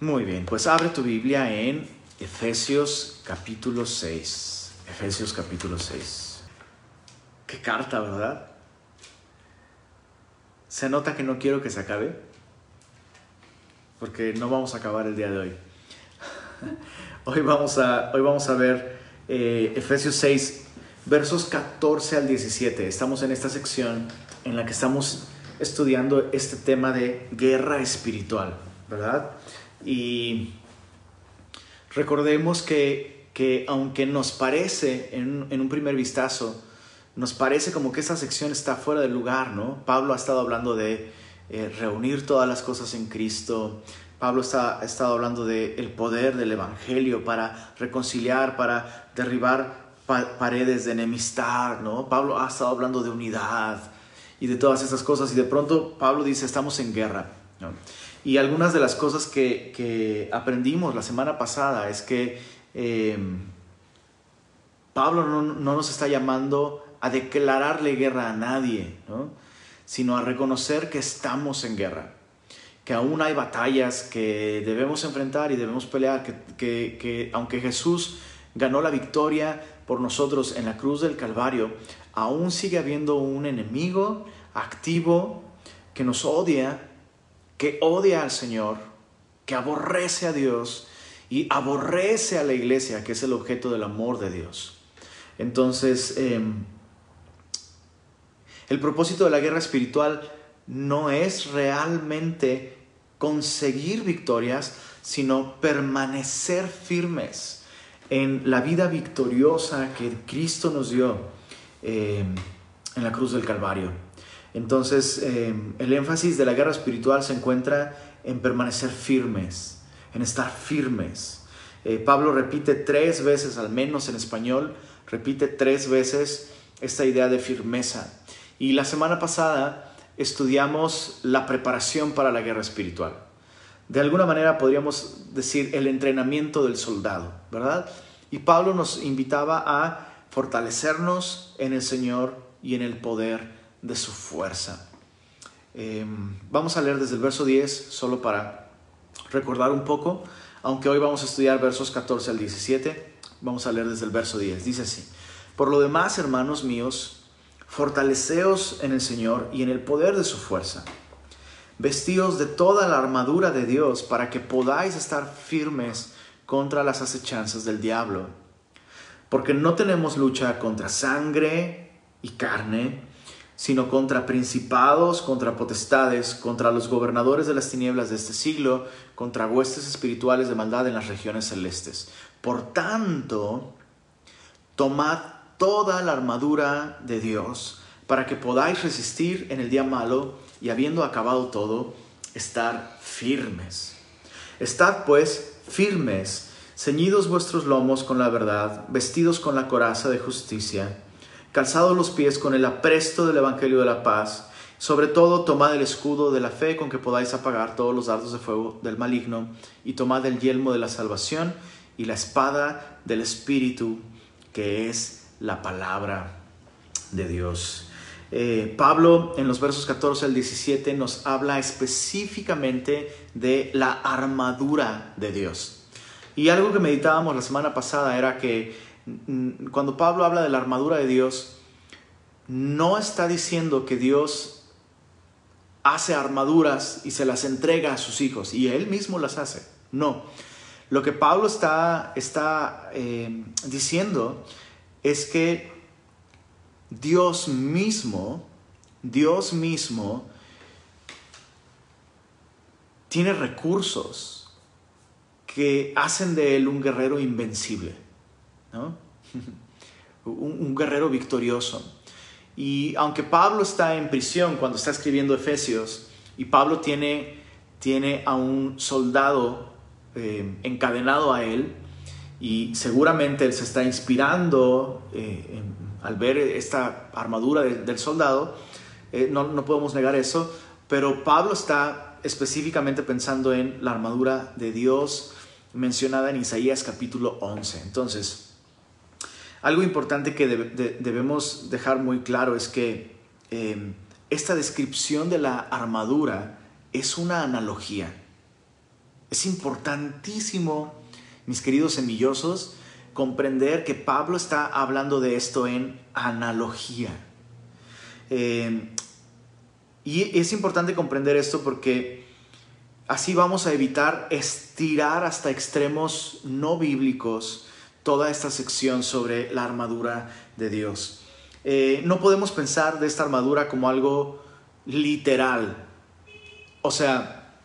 Muy bien, pues abre tu Biblia en Efesios capítulo 6. Efesios capítulo 6. Qué carta, ¿verdad? Se nota que no quiero que se acabe, porque no vamos a acabar el día de hoy. Hoy vamos a, hoy vamos a ver eh, Efesios 6, versos 14 al 17. Estamos en esta sección en la que estamos estudiando este tema de guerra espiritual, ¿verdad? Y recordemos que, que aunque nos parece en, en, un primer vistazo, nos parece como que esta sección está fuera del lugar, ¿no? Pablo ha estado hablando de eh, reunir todas las cosas en Cristo. Pablo está, ha estado hablando del el poder del Evangelio para reconciliar, para derribar pa paredes de enemistad, ¿no? Pablo ha estado hablando de unidad y de todas estas cosas y de pronto Pablo dice, estamos en guerra, ¿no? Y algunas de las cosas que, que, aprendimos la semana pasada es que eh, Pablo no, no, nos está llamando a declararle guerra a nadie, ¿no? sino a reconocer que estamos en guerra, que aún hay batallas que debemos enfrentar y debemos pelear, que, que aunque Jesús ganó la victoria por nosotros en la cruz del Calvario, aún sigue habiendo un enemigo activo que nos odia, que odia al Señor, que aborrece a Dios y aborrece a la iglesia, que es el objeto del amor de Dios. Entonces, eh, el propósito de la guerra espiritual no es realmente conseguir victorias, sino permanecer firmes en la vida victoriosa que Cristo nos dio eh, en la cruz del Calvario. Entonces, eh, el énfasis de la guerra espiritual se encuentra en permanecer firmes, en estar firmes. Eh, Pablo repite tres veces, al menos en español, repite tres veces esta idea de firmeza. Y la semana pasada estudiamos la preparación para la guerra espiritual. De alguna manera podríamos decir el entrenamiento del soldado, ¿verdad? Y Pablo nos invitaba a fortalecernos en el Señor y en el poder de su fuerza. Eh, vamos a leer desde el verso 10, solo para recordar un poco, aunque hoy vamos a estudiar versos 14 al 17, vamos a leer desde el verso 10. Dice así, por lo demás, hermanos míos, fortaleceos en el Señor y en el poder de su fuerza. Vestíos de toda la armadura de Dios para que podáis estar firmes contra las acechanzas del diablo. Porque no tenemos lucha contra sangre y carne, sino contra principados, contra potestades, contra los gobernadores de las tinieblas de este siglo, contra huestes espirituales de maldad en las regiones celestes. Por tanto, tomad toda la armadura de Dios para que podáis resistir en el día malo y habiendo acabado todo, estar firmes. Estad pues firmes, ceñidos vuestros lomos con la verdad, vestidos con la coraza de justicia, calzados los pies con el apresto del Evangelio de la paz, sobre todo tomad el escudo de la fe con que podáis apagar todos los dardos de fuego del maligno, y tomad el yelmo de la salvación y la espada del Espíritu, que es la palabra de Dios. Eh, Pablo en los versos 14 al 17 nos habla específicamente de la armadura de Dios. Y algo que meditábamos la semana pasada era que cuando Pablo habla de la armadura de Dios, no está diciendo que Dios hace armaduras y se las entrega a sus hijos y él mismo las hace. No. Lo que Pablo está, está eh, diciendo es que Dios mismo, Dios mismo, tiene recursos que hacen de él un guerrero invencible, un, guerrero victorioso. Y aunque Pablo está en prisión cuando está escribiendo Efesios, y Pablo tiene, tiene a un soldado eh, encadenado a él, y seguramente él se está inspirando eh, al ver esta armadura de, del soldado, eh, no, no podemos negar eso, pero Pablo está específicamente pensando en la armadura de Dios mencionada en Isaías capítulo 11. Entonces, algo importante que de, de, debemos dejar muy claro es que eh, esta descripción de la armadura es una analogía. Es importantísimo, mis queridos semillosos, comprender que Pablo está hablando de esto en analogía. Eh, y es importante comprender esto porque así vamos a evitar estirar hasta extremos no bíblicos toda esta sección sobre la armadura de Dios. Eh, no podemos pensar de esta armadura como algo literal. O sea,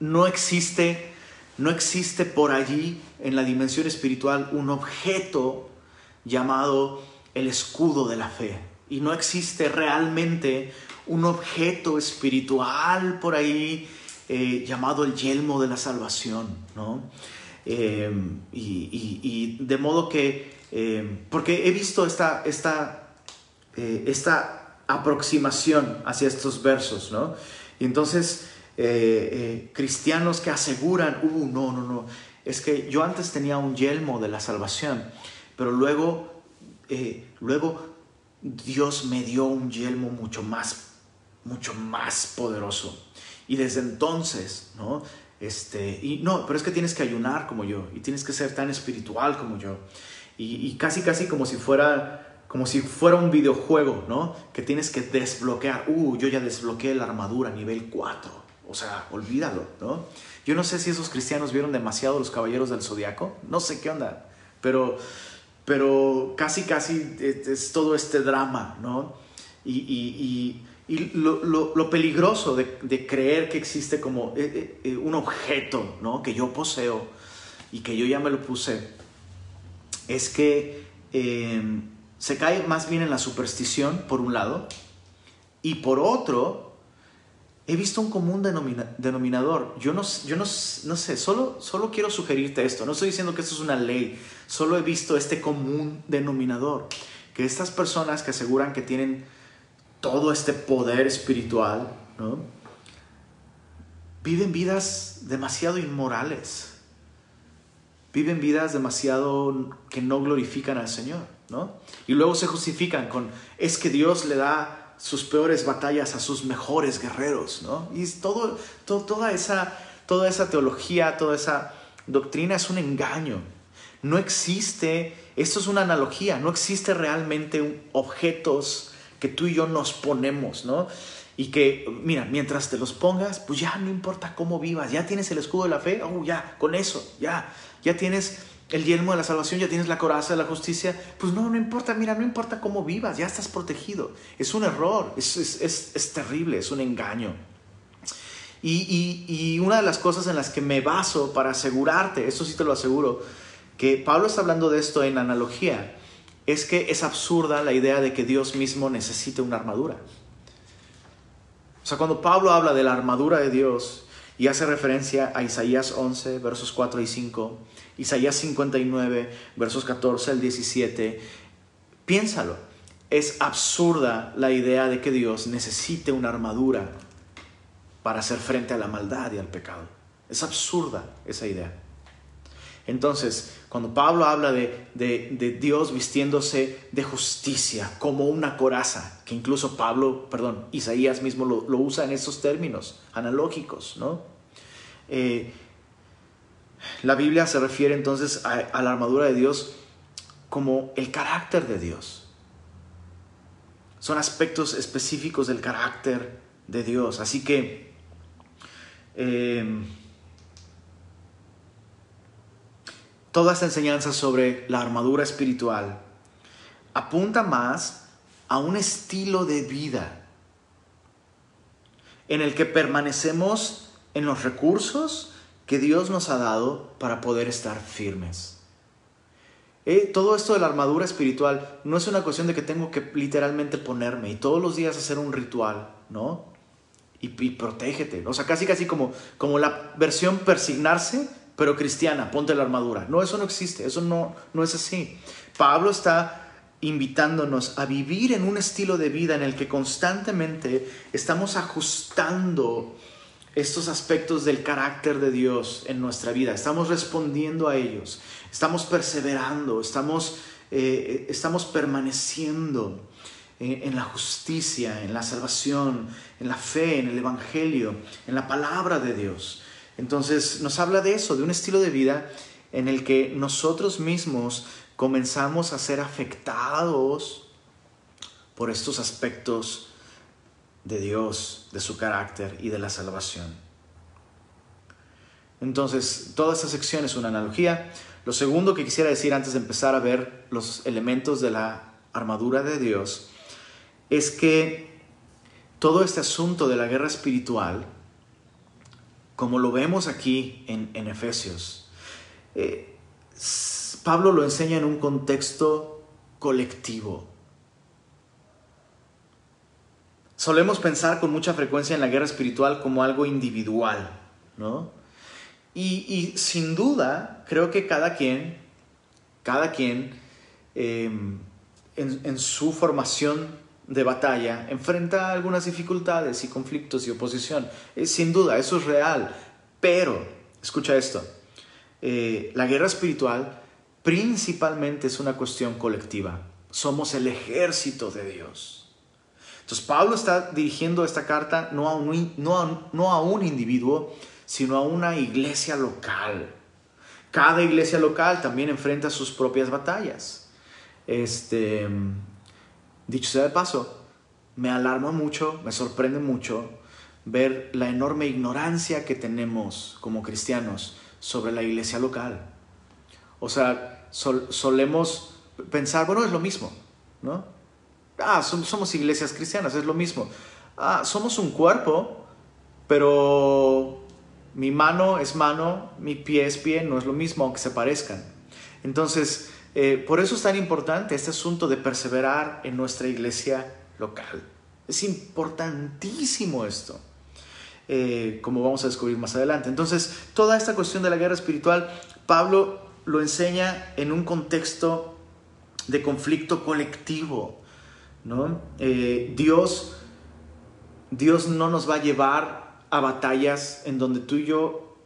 no existe, no existe por allí en la dimensión espiritual un objeto llamado el escudo de la fe. Y no existe realmente un objeto espiritual por ahí eh, llamado el yelmo de la salvación, ¿no? Eh, y, de modo que, eh, porque he visto esta, esta, esta aproximación hacia estos versos, ¿no? Y entonces, cristianos que aseguran, uh, no, no, no, es que yo antes tenía un yelmo de la salvación, pero luego, luego Dios me dio un yelmo mucho más, mucho más poderoso. Y desde entonces, ¿no? Este, y no, pero es que tienes que ayunar como yo, y tienes que ser tan espiritual como yo. Y, casi, casi como si fuera, como si fuera un videojuego, ¿no? Que tienes que desbloquear. Uh, yo ya desbloqueé la armadura nivel 4. O sea, olvídalo, ¿no? Yo no sé si esos cristianos vieron demasiado los caballeros del zodiaco. No sé qué onda. Pero pero casi, casi es, todo este drama, ¿no? Y, lo, peligroso de, creer que existe como eh, eh, un objeto, ¿no? Que yo poseo y que yo ya me lo puse, es que em, se cae más bien en la superstición, por un lado, y por otro, he visto un común denominador. Yo no, yo no, no sé, solo, solo quiero sugerirte esto. No estoy diciendo que esto es una ley, solo he visto este común denominador. Que estas personas que aseguran que tienen todo este poder espiritual, ¿no? viven vidas demasiado inmorales. Viven vidas demasiado que no glorifican al Señor, ¿no? Y luego se justifican con, es que Dios le da sus peores batallas a sus mejores guerreros, ¿no? Y todo, toda, esa, toda esa teología, toda esa doctrina es un engaño. No existe, esto es una analogía, no existe realmente objetos que tú y yo nos ponemos, ¿no? Y que, mira, mientras te los pongas, pues ya no importa cómo vivas, ya tienes el escudo de la fe, oh, ya, con eso, ya, ya tienes el yelmo de la salvación, ya tienes la coraza de la justicia, pues no, no importa, mira, no importa cómo vivas, ya estás protegido. Es un error, es, es, es, terrible, es un engaño. Y, y, y, una de las cosas en las que me baso para asegurarte, eso sí te lo aseguro, que Pablo está hablando de esto en analogía, es que es absurda la idea de que Dios mismo necesite una armadura. O sea, cuando Pablo habla de la armadura de Dios y hace referencia a Isaías 11, versos 4 y 5, Isaías 59, versos 14 al 17, piénsalo. Es absurda la idea de que Dios necesite una armadura para hacer frente a la maldad y al pecado. Es absurda esa idea. Entonces, cuando Pablo habla de, Dios vistiéndose de justicia como una coraza, que incluso Pablo, perdón, Isaías mismo lo, usa en esos términos analógicos, ¿no? Eh, la Biblia se refiere entonces a, la armadura de Dios como el carácter de Dios. Son aspectos específicos del carácter de Dios. Así que em, toda esta enseñanza sobre la armadura espiritual apunta más a un estilo de vida en el que permanecemos en los recursos, que Dios nos ha dado para poder estar firmes. Eh, todo esto de la armadura espiritual no es una cuestión de que tengo que literalmente ponerme y todos los días hacer un ritual, ¿no? Y, protégete. O sea, casi casi como, como la versión persignarse, pero cristiana, ponte la armadura. No, eso no existe, eso no, no es así. Pablo está invitándonos a vivir en un estilo de vida en el que constantemente estamos ajustando estos aspectos del carácter de Dios en nuestra vida. Estamos respondiendo a ellos, estamos perseverando, estamos, eh, estamos permaneciendo en, la justicia, en la salvación, en la fe, en el Evangelio, en la palabra de Dios. Entonces nos habla de eso, de un estilo de vida en el que nosotros mismos comenzamos a ser afectados por estos aspectos de Dios, de su carácter y de la salvación. Entonces, toda esta sección es una analogía. Lo segundo que quisiera decir antes de empezar a ver los elementos de la armadura de Dios es que todo este asunto de la guerra espiritual, como lo vemos aquí en, Efesios, eh, Pablo lo enseña en un contexto colectivo. Solemos pensar con mucha frecuencia en la guerra espiritual como algo individual, ¿no? Y, sin duda, creo que cada quien, cada quien em, en, su formación de batalla enfrenta algunas dificultades y conflictos y oposición. sin duda, eso es real. Pero, escucha esto, eh, la guerra espiritual principalmente es una cuestión colectiva. Somos el ejército de Dios. Entonces Pablo está dirigiendo esta carta no a un, no no a un individuo, sino a una iglesia local. Cada iglesia local también enfrenta sus propias batallas. Este, dicho sea de paso, me alarma mucho, me sorprende mucho ver la enorme ignorancia que tenemos como cristianos sobre la iglesia local. O sea, solemos pensar, bueno, es lo mismo, ¿no? Ah, somos iglesias cristianas, es lo mismo. Ah, somos un cuerpo, pero mi mano es mano, mi pie es pie, no es lo mismo, aunque se parezcan. Entonces, eh, por eso es tan importante este asunto de perseverar en nuestra iglesia local. Es importantísimo esto, eh, como vamos a descubrir más adelante. Entonces, toda esta cuestión de la guerra espiritual, Pablo lo enseña en un contexto de conflicto colectivo. ¿no? Eh, Dios, Dios no nos va a llevar a batallas en donde tú y yo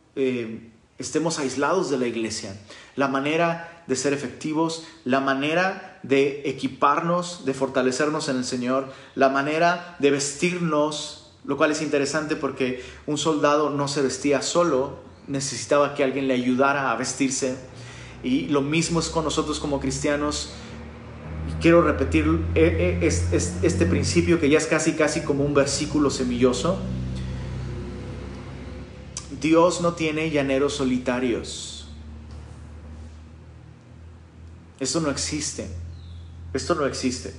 estemos aislados de la iglesia. La manera de ser efectivos, la manera de equiparnos, de fortalecernos en el Señor, la manera de vestirnos, lo cual es interesante porque un soldado no se vestía solo, necesitaba que alguien le ayudara a vestirse. Y lo mismo es con nosotros como cristianos. quiero repetir eh, eh, este principio que ya es casi casi como un versículo semilloso Dios no tiene llaneros solitarios. Esto no existe. Esto no existe.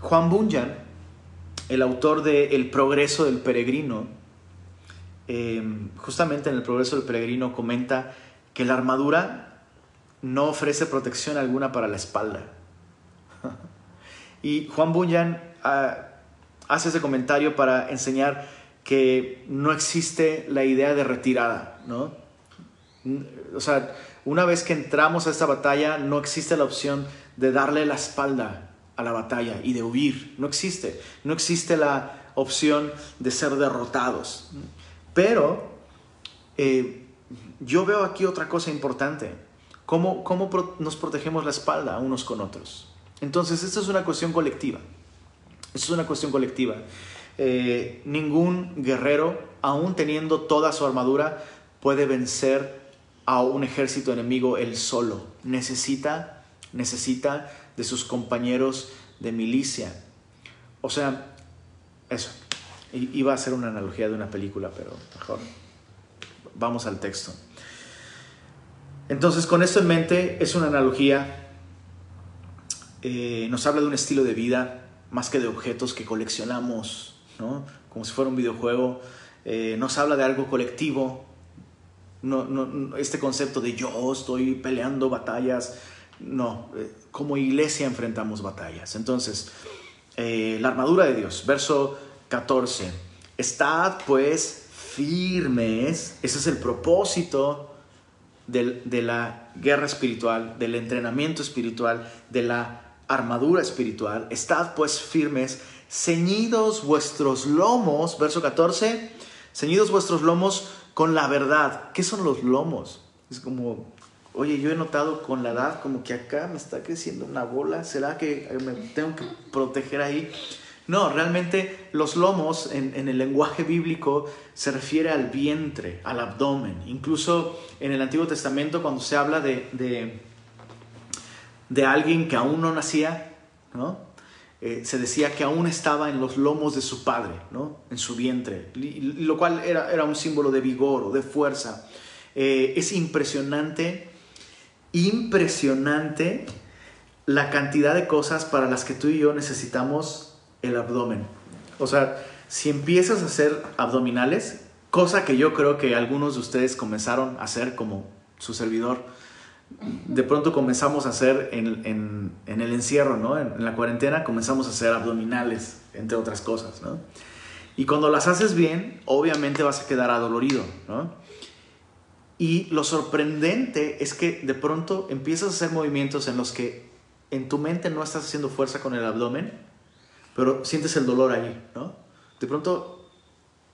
Juan Bunyan, el autor de El progreso del peregrino, em, justamente en el progreso del peregrino comenta que la armadura no ofrece protección alguna para la espalda. y Juan Bunyan ah, hace ese comentario para enseñar que no existe la idea de retirada, ¿no? O sea, una vez que entramos a esta batalla, no existe la opción de darle la espalda a la batalla y de huir. No existe. No existe la opción de ser derrotados. Pero eh, yo veo aquí otra cosa importante. ¿Cómo, ¿Cómo nos protegemos la espalda unos con otros? Entonces, esta es una cuestión colectiva. Esta es una cuestión colectiva. Eh, ningún guerrero, aún teniendo toda su armadura, puede vencer a un ejército enemigo él solo. Necesita, necesita de sus compañeros de milicia. O sea, eso. Iba a ser una analogía de una película, pero mejor vamos al texto. Entonces, con esto en mente, es una analogía. Eh, nos habla de un estilo de vida más que de objetos que coleccionamos como si fuera un videojuego. Eh, nos habla de algo colectivo. No, este concepto de yo estoy peleando batallas. No, eh, como iglesia enfrentamos batallas. Entonces, eh, la armadura de Dios, verso 14. Estad pues firmes. Ese es el propósito de la guerra espiritual, del entrenamiento espiritual, de la armadura espiritual. Estad pues firmes ceñidos vuestros lomos, verso 14, ceñidos vuestros lomos con la verdad. ¿Qué son los lomos? Es como, oye, yo he notado con la edad como que acá me está creciendo una bola, ¿será que me tengo que proteger ahí? No, realmente los lomos en, el lenguaje bíblico se refiere al vientre, al abdomen. Incluso en el Antiguo Testamento cuando se habla de, de, alguien que aún no nacía, ¿no? Eh, se decía que aún estaba en los lomos de su padre, ¿no? en su vientre, lo cual era, era un símbolo de vigor o de fuerza. Eh, es impresionante, impresionante la cantidad de cosas para las que tú y yo necesitamos el abdomen. O sea, si empiezas a hacer abdominales, cosa que yo creo que algunos de ustedes comenzaron a hacer como su servidor, de pronto comenzamos a hacer en, el encierro, ¿no? En, la cuarentena comenzamos a hacer abdominales, entre otras cosas, ¿no? Y cuando las haces bien, obviamente vas a quedar adolorido, ¿no? Y lo sorprendente es que de pronto empiezas a hacer movimientos en los que en tu mente no estás haciendo fuerza con el abdomen, pero sientes el dolor ahí, ¿no? De pronto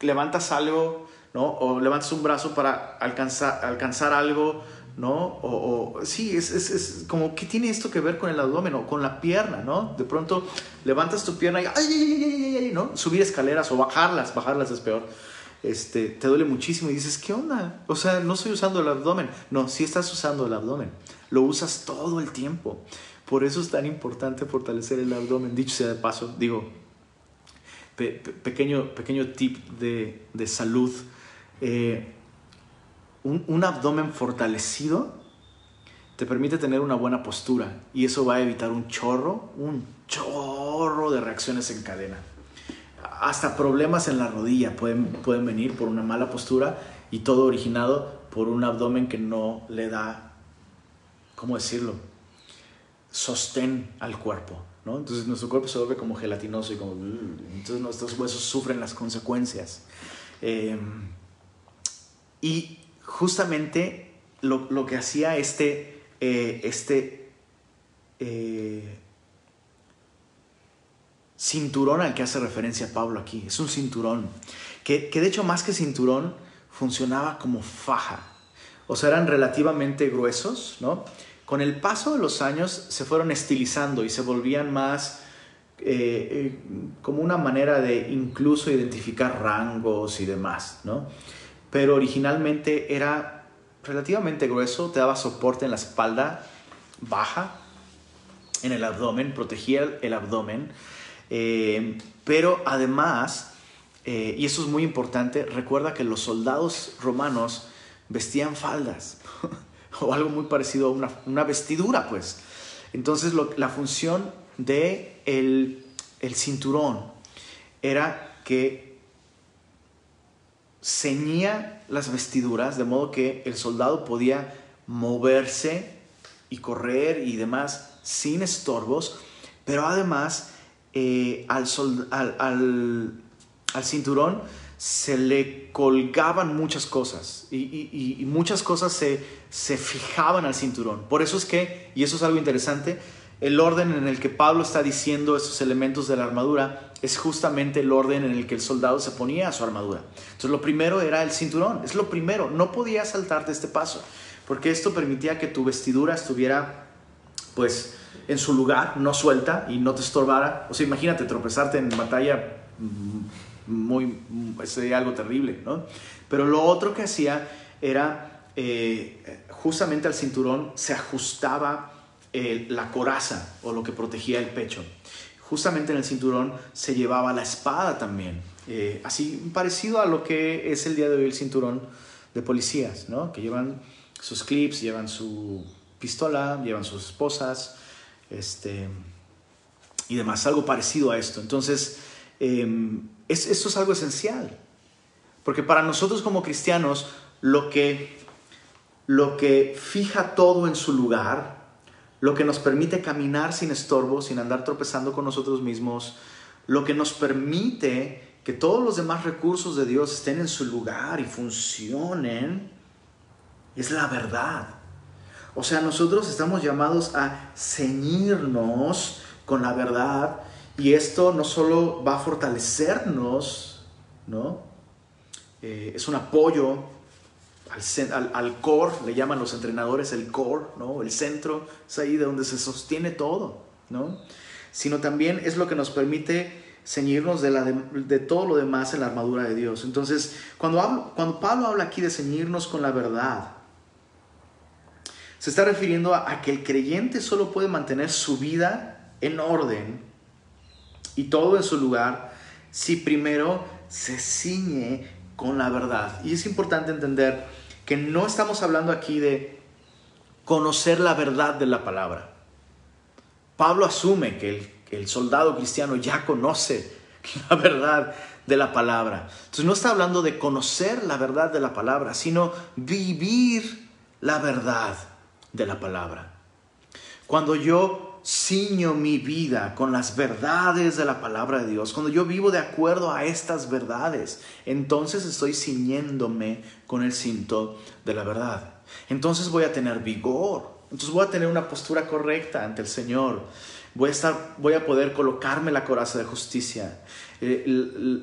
levantas algo, ¿no? O levantas un brazo para alcanzar, alcanzar algo, ¿no? O, sí, es, es, es, como, ¿qué tiene esto que ver con el abdomen o con la pierna, ¿no? De pronto levantas tu pierna y, ¡ay, ay, ay, ay, ¿no? Subir escaleras o bajarlas, bajarlas es peor. Este, te duele muchísimo y dices, ¿qué onda? O sea, no estoy usando el abdomen. No, sí estás usando el abdomen. Lo usas todo el tiempo. Por eso es tan importante fortalecer el abdomen. Dicho sea de paso, digo, pequeño, pequeño tip de, de salud. Eh, un, un, abdomen fortalecido te permite tener una buena postura y eso va a evitar un chorro, un chorro de reacciones en cadena. Hasta problemas en la rodilla pueden, pueden venir por una mala postura y todo originado por un abdomen que no le da, ¿cómo decirlo? sostén al cuerpo. ¿no? Entonces nuestro cuerpo se vuelve como gelatinoso y como... Entonces nuestros huesos sufren las consecuencias. Em, y justamente lo, lo, que hacía este, eh, este eh, cinturón al que hace referencia Pablo aquí, es un cinturón, que, que de hecho más que cinturón funcionaba como faja. O sea, eran relativamente gruesos, ¿no? con el paso de los años se fueron estilizando y se volvían más eh, como una manera de incluso identificar rangos y demás, ¿no? Pero originalmente era relativamente grueso, te daba soporte en la espalda baja, en el abdomen, protegía el abdomen, eh, pero además, y eso es muy importante, recuerda que los soldados romanos vestían faldas. o algo muy parecido a una, vestidura, pues. Entonces la función de el, cinturón era que ceñía las vestiduras de modo que el soldado podía moverse y correr y demás sin estorbos, pero además eh, al, al cinturón se le colgaban muchas cosas y, muchas cosas se, se, fijaban al cinturón. Por eso es que, y eso es algo interesante, el orden en el que Pablo está diciendo esos elementos de la armadura es justamente el orden en el que el soldado se ponía a su armadura. Entonces lo primero era el cinturón, es lo primero, no podías saltarte este paso, porque esto permitía que tu vestidura estuviera pues en su lugar, no suelta y no te estorbara. O sea, imagínate tropezarte en batalla muy, sería algo terrible, ¿no? Pero lo otro que hacía era, eh, justamente al cinturón se ajustaba la coraza o lo que protegía el pecho. Justamente en el cinturón se llevaba la espada también, eh, así parecido a lo que es el día de hoy el cinturón de policías, ¿no? Que llevan sus clips, llevan su pistola, llevan sus esposas, este, y demás, algo parecido a esto. Entonces, em, esto es algo esencial. Porque para nosotros como cristianos, lo que, lo que fija todo en su lugar, lo que nos permite caminar sin estorbo, sin andar tropezando con nosotros mismos, lo que nos permite que todos los demás recursos de Dios estén en su lugar y funcionen, es la verdad. O sea, nosotros estamos llamados a ceñirnos con la verdad y esto no solo va a fortalecernos, ¿no? Eh, es un apoyo al, al, core, le llaman los entrenadores el core, ¿no? El centro, es ahí de donde se sostiene todo, ¿no? Sino también es lo que nos permite ceñirnos de, la de, todo lo demás en la armadura de Dios. Entonces, cuando, cuando Pablo habla aquí de ceñirnos con la verdad, se está refiriendo a, que el creyente solo puede mantener su vida en orden y todo en su lugar si primero se ciñe con la verdad. Y es importante entender que no estamos hablando aquí de conocer la verdad de la palabra. Pablo asume que el, soldado cristiano ya conoce la verdad de la palabra. Entonces no está hablando de conocer la verdad de la palabra, sino vivir la verdad de la palabra. Cuando yo ciño mi vida con las verdades de la palabra de Dios, cuando yo vivo de acuerdo a estas verdades, entonces estoy ciñéndome con el cinto de la verdad. Entonces voy a tener vigor, entonces voy a tener una postura correcta ante el Señor. Voy a, estar, voy a poder colocarme la coraza de justicia. Eh,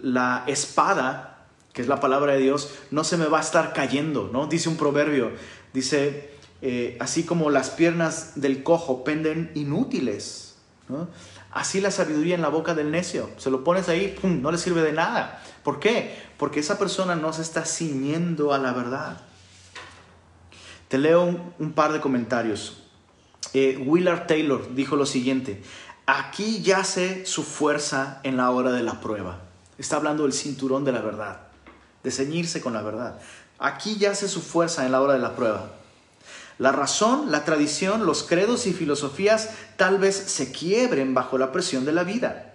la espada, que es la palabra de Dios, no se me va a estar cayendo, ¿no? Dice un proverbio, dice, eh, así como las piernas del cojo penden inútiles. Así la sabiduría en la boca del necio. Se lo pones ahí, no le sirve de nada. ¿Por qué? Porque esa persona no se está ciñendo a la verdad. Te leo un, par de comentarios. Eh, Willard Taylor dijo lo siguiente, aquí yace su fuerza en la hora de la prueba. Está hablando del cinturón de la verdad, de ceñirse con la verdad. Aquí yace su fuerza en la hora de la prueba. La razón, la tradición, los credos y filosofías tal vez se quiebren bajo la presión de la vida.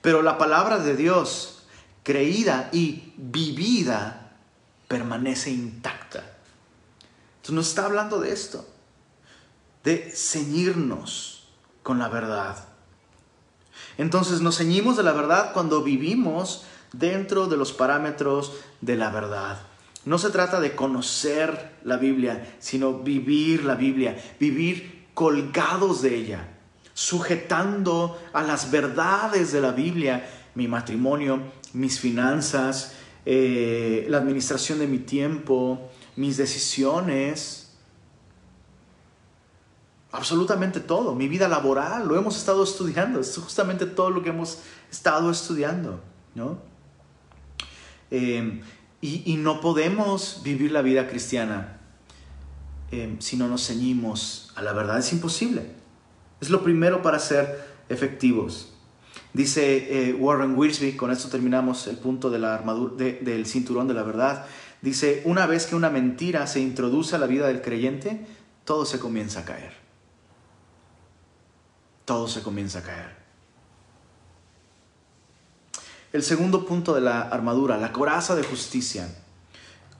Pero la palabra de Dios, creída y vivida, permanece intacta. Entonces nos está hablando de esto, de ceñirnos con la verdad. Entonces nos ceñimos de la verdad cuando vivimos dentro de los parámetros de la verdad. No se trata de conocer la Biblia, sino vivir la Biblia, vivir colgados de ella, sujetando a las verdades de la Biblia mi matrimonio, mis finanzas, eh, la administración de mi tiempo, mis decisiones, absolutamente todo, mi vida laboral, lo hemos estado estudiando, es justamente todo lo que hemos estado estudiando, ¿no? Eh, y, no podemos vivir la vida cristiana eh, si no nos ceñimos a la verdad. Es imposible. Es lo primero para ser efectivos. Dice eh, Warren Wiersbe, con esto terminamos el punto de la armadura, del cinturón de la verdad. Dice, una vez que una mentira se introduce a la vida del creyente, todo se comienza a caer. Todo se comienza a caer. El segundo punto de la armadura, la coraza de justicia.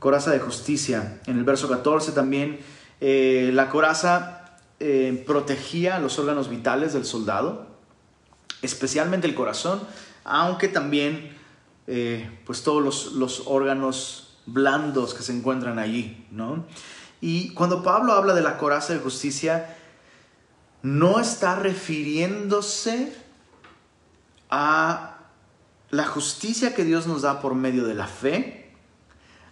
Coraza de justicia. En el verso 14 también, eh, la coraza eh, protegía los órganos vitales del soldado, especialmente el corazón, aunque también eh, pues todos los, los, órganos blandos que se encuentran allí. ¿no? Y cuando Pablo habla de la coraza de justicia, no está refiriéndose a la justicia que Dios nos da por medio de la fe,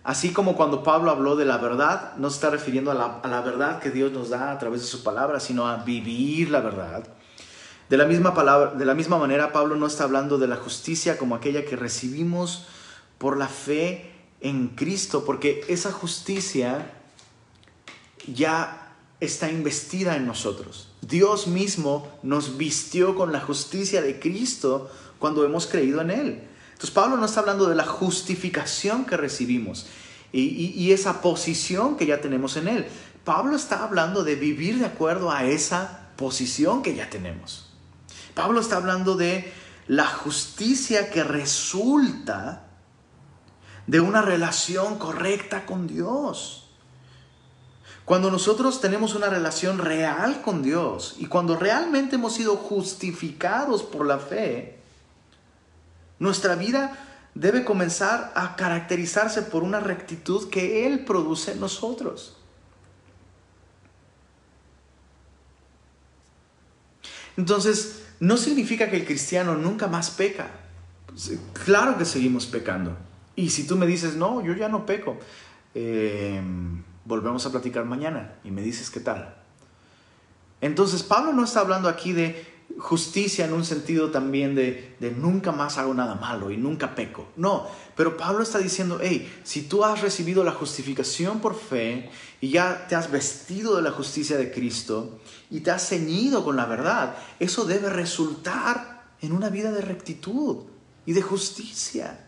así como cuando Pablo habló de la verdad, no se está refiriendo a la, verdad que Dios nos da a través de su palabra, sino a vivir la verdad. De la, misma palabra, de la misma manera, Pablo no está hablando de la justicia como aquella que recibimos por la fe en Cristo, porque esa justicia ya está investida en nosotros. Dios mismo nos vistió con la justicia de Cristo cuando hemos creído en Él. Entonces Pablo no está hablando de la justificación que recibimos y, esa posición que ya tenemos en Él. Pablo está hablando de vivir de acuerdo a esa posición que ya tenemos. Pablo está hablando de la justicia que resulta de una relación correcta con Dios. Cuando nosotros tenemos una relación real con Dios y cuando realmente hemos sido justificados por la fe, nuestra vida debe comenzar a caracterizarse por una rectitud que Él produce en nosotros. Entonces, no significa que el cristiano nunca más peca. Pues, claro que seguimos pecando. Y si tú me dices, no, yo ya no peco, eh, volvemos a platicar mañana y me dices qué tal. Entonces, Pablo no está hablando aquí de justicia en un sentido también de, de, nunca más hago nada malo y nunca peco. No, pero Pablo está diciendo, hey, si tú has recibido la justificación por fe y ya te has vestido de la justicia de Cristo y te has ceñido con la verdad, eso debe resultar en una vida de rectitud y de justicia.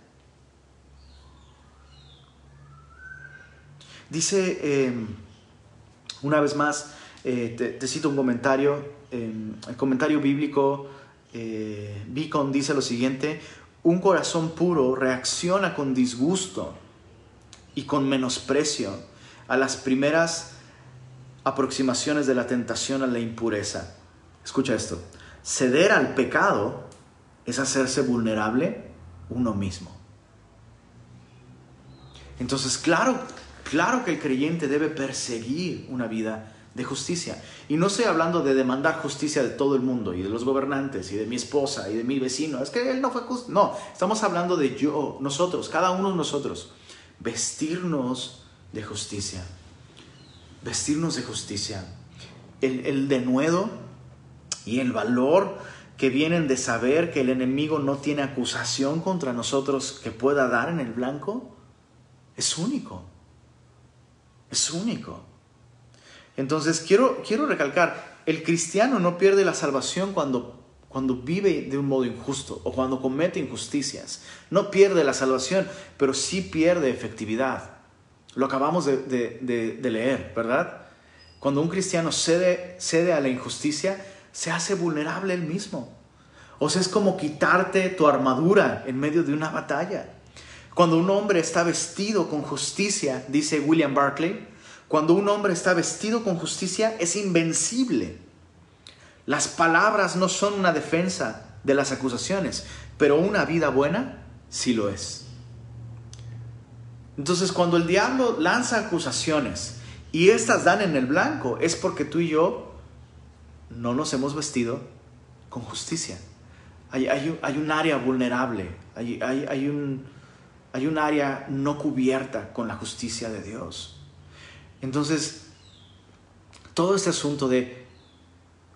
Dice, em, una vez más, eh, te, cito un comentario, el comentario bíblico, eh, Beacon dice lo siguiente, un corazón puro reacciona con disgusto y con menosprecio a las primeras aproximaciones de la tentación a la impureza. Escucha esto, ceder al pecado es hacerse vulnerable uno mismo. Entonces, claro, Claro que el creyente debe perseguir una vida de justicia. Y no estoy hablando de demandar justicia de todo el mundo y de los gobernantes y de mi esposa y de mi vecino. Es que él no fue justo. No, estamos hablando de yo, nosotros, cada uno de nosotros. Vestirnos de justicia. Vestirnos de justicia. El, el denuedo y el valor que vienen de saber que el enemigo no tiene acusación contra nosotros que pueda dar en el blanco es único. Es único. Entonces, quiero, quiero recalcar, el cristiano no pierde la salvación cuando, cuando vive de un modo injusto o cuando comete injusticias. No pierde la salvación, pero sí pierde efectividad. Lo acabamos de, leer, ¿verdad? Cuando un cristiano cede, cede a la injusticia, se hace vulnerable él mismo. O sea, es como quitarte tu armadura en medio de una batalla. Cuando un hombre está vestido con justicia, dice William Barclay, cuando un hombre está vestido con justicia es invencible. Las palabras no son una defensa de las acusaciones, pero una vida buena sí lo es. Entonces cuando el diablo lanza acusaciones y estas dan en el blanco, es porque tú y yo no nos hemos vestido con justicia. Hay, un área vulnerable, hay un área no cubierta con la justicia de Dios. Entonces, todo este asunto de...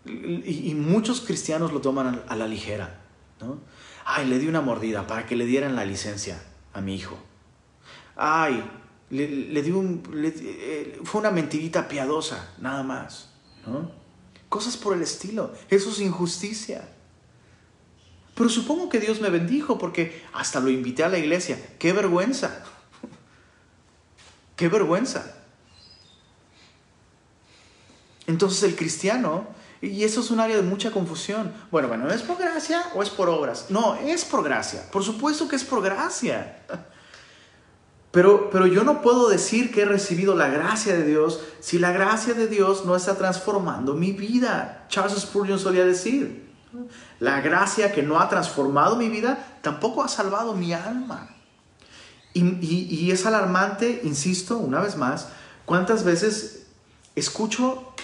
Y, muchos cristianos lo toman a, la ligera, ¿no? Ay, le di una mordida para que le dieran la licencia a mi hijo. Ay, le, di un... Eh, fue una mentirita piadosa, nada más, ¿no? Cosas por el estilo. Eso es injusticia. Pero supongo que Dios me bendijo porque hasta lo invité a la iglesia. ¡Qué vergüenza! ¡Qué vergüenza! Entonces el cristiano, y eso es un área de mucha confusión. Bueno, bueno, ¿es por gracia o es por obras? No, es por gracia. Por supuesto que es por gracia. Pero, pero yo no puedo decir que he recibido la gracia de Dios si la gracia de Dios no está transformando mi vida. Charles Spurgeon solía decir, la gracia que no ha transformado mi vida tampoco ha salvado mi alma. Y, es alarmante, insisto, una vez más, cuántas veces escucho,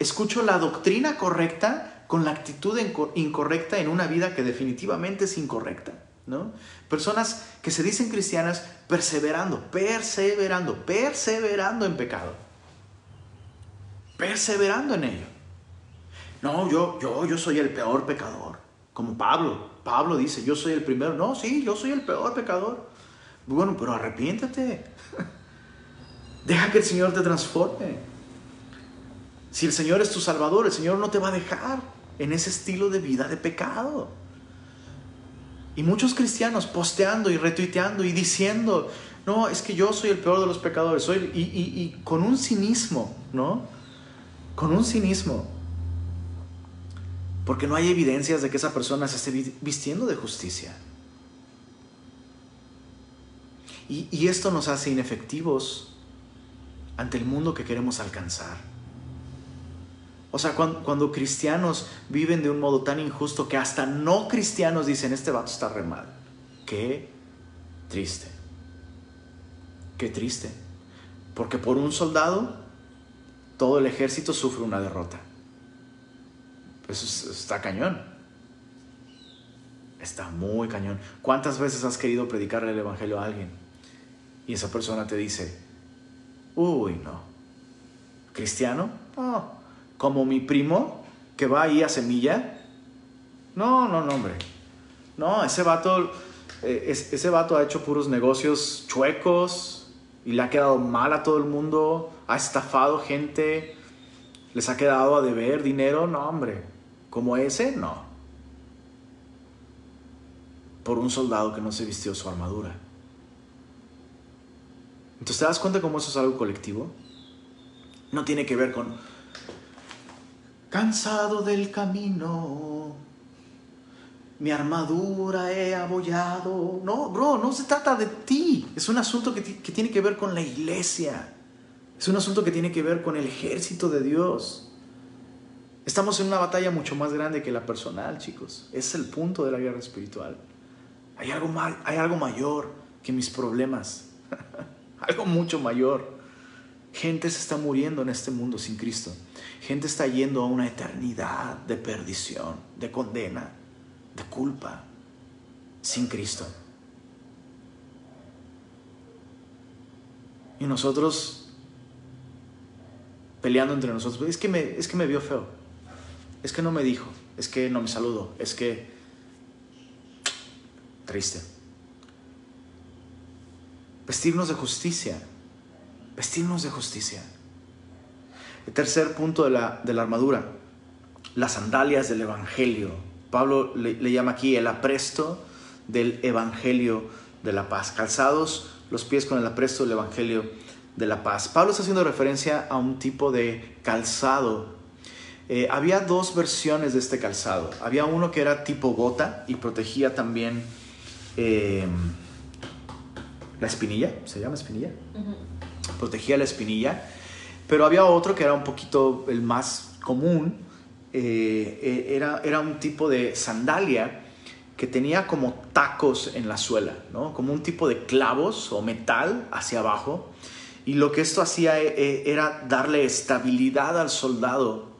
escucho la doctrina correcta con la actitud incorrecta en una vida que definitivamente es incorrecta. ¿no? Personas que se dicen cristianas perseverando, perseverando, perseverando en pecado. Perseverando en ello. No, yo, yo, yo soy el peor pecador. Como Pablo. Pablo dice, yo soy el primero. No, sí, yo soy el peor pecador. Bueno, pero arrepiéntate. Deja que el Señor te transforme. Si el Señor es tu Salvador, el Señor no te va a dejar en ese estilo de vida de pecado. Y muchos cristianos posteando y retuiteando y diciendo, no, es que yo soy el peor de los pecadores. Soy, y, y con un cinismo, ¿no? Con un cinismo porque no hay evidencias de que esa persona se esté vistiendo de justicia. Y, esto nos hace inefectivos ante el mundo que queremos alcanzar. O sea, cuando, cristianos viven de un modo tan injusto que hasta no cristianos dicen, este vato está re mal. Qué triste. Qué triste. Porque por un soldado, todo el ejército sufre una derrota. Eso está cañón. Está muy cañón. ¿Cuántas veces has querido predicarle el Evangelio a alguien? Y esa persona te dice, uy, no. ¿Cristiano? No. Como mi primo que va ahí a Semilla No, no, no, hombre. No, ese vato, eh, ese vato ha hecho puros negocios chuecos y le ha quedado mal a todo el mundo, ha estafado gente, les ha quedado a deber dinero. No, hombre. Como ese, no. Por un soldado que no se vistió su armadura. Entonces, ¿te das cuenta cómo eso es algo colectivo? No tiene que ver con cansado del camino, mi armadura he abollado. No, bro, no se trata de ti. Es un asunto que, que, tiene que ver con la iglesia. Es un asunto que tiene que ver con el ejército de Dios. Estamos en una batalla mucho más grande que la personal, chicos. Es el punto de la guerra espiritual. Hay algo, mal, hay algo mayor que mis problemas. algo mucho mayor. Gente se está muriendo en este mundo sin Cristo. Gente está yendo a una eternidad de perdición, de condena, de culpa, sin Cristo. Y nosotros peleando entre nosotros, es que me, es que me vio feo, es que no me dijo, es que no me saludó, es que... Triste. Vestirnos de justicia vestirnos de justicia. El tercer punto de la, armadura, las sandalias del Evangelio. Pablo le, llama aquí el apresto del Evangelio de la paz. Calzados los pies con el apresto del Evangelio de la paz. Pablo está haciendo referencia a un tipo de calzado. Eh, había dos versiones de este calzado. Había uno que era tipo bota y protegía también eh, la espinilla. ¿Se llama espinilla? protegía la espinilla, pero había otro que era un poquito el más común, eh, eh, era, era un tipo de sandalia que tenía como tacos en la suela, ¿no? como un tipo de clavos o metal hacia abajo, y lo que esto hacía eh, era darle estabilidad al soldado.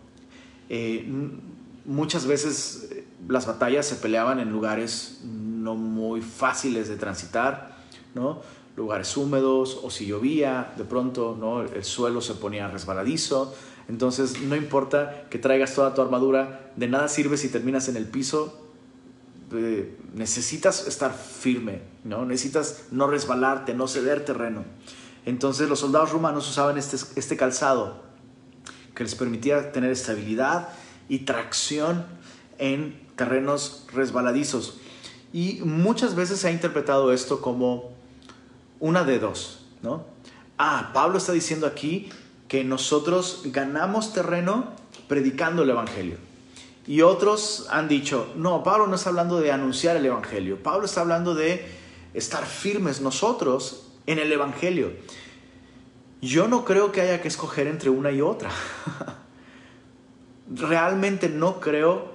muchas veces las batallas se peleaban en lugares no muy fáciles de transitar, ¿no? Lugares húmedos o si llovía, de pronto ¿no? el suelo se ponía resbaladizo. Entonces no importa que traigas toda tu armadura, de nada sirve si terminas en el piso. Eh, necesitas estar firme, ¿no? necesitas no resbalarte, no ceder terreno. Entonces los soldados romanos usaban este, este calzado que les permitía tener estabilidad y tracción en terrenos resbaladizos. Y muchas veces se ha interpretado esto como una de dos, ¿no? Ah, Pablo está diciendo aquí que nosotros ganamos terreno predicando el Evangelio. Y otros han dicho, no, Pablo no está hablando de anunciar el Evangelio, Pablo está hablando de estar firmes nosotros en el Evangelio. Yo no creo que haya que escoger entre una y otra. Realmente no creo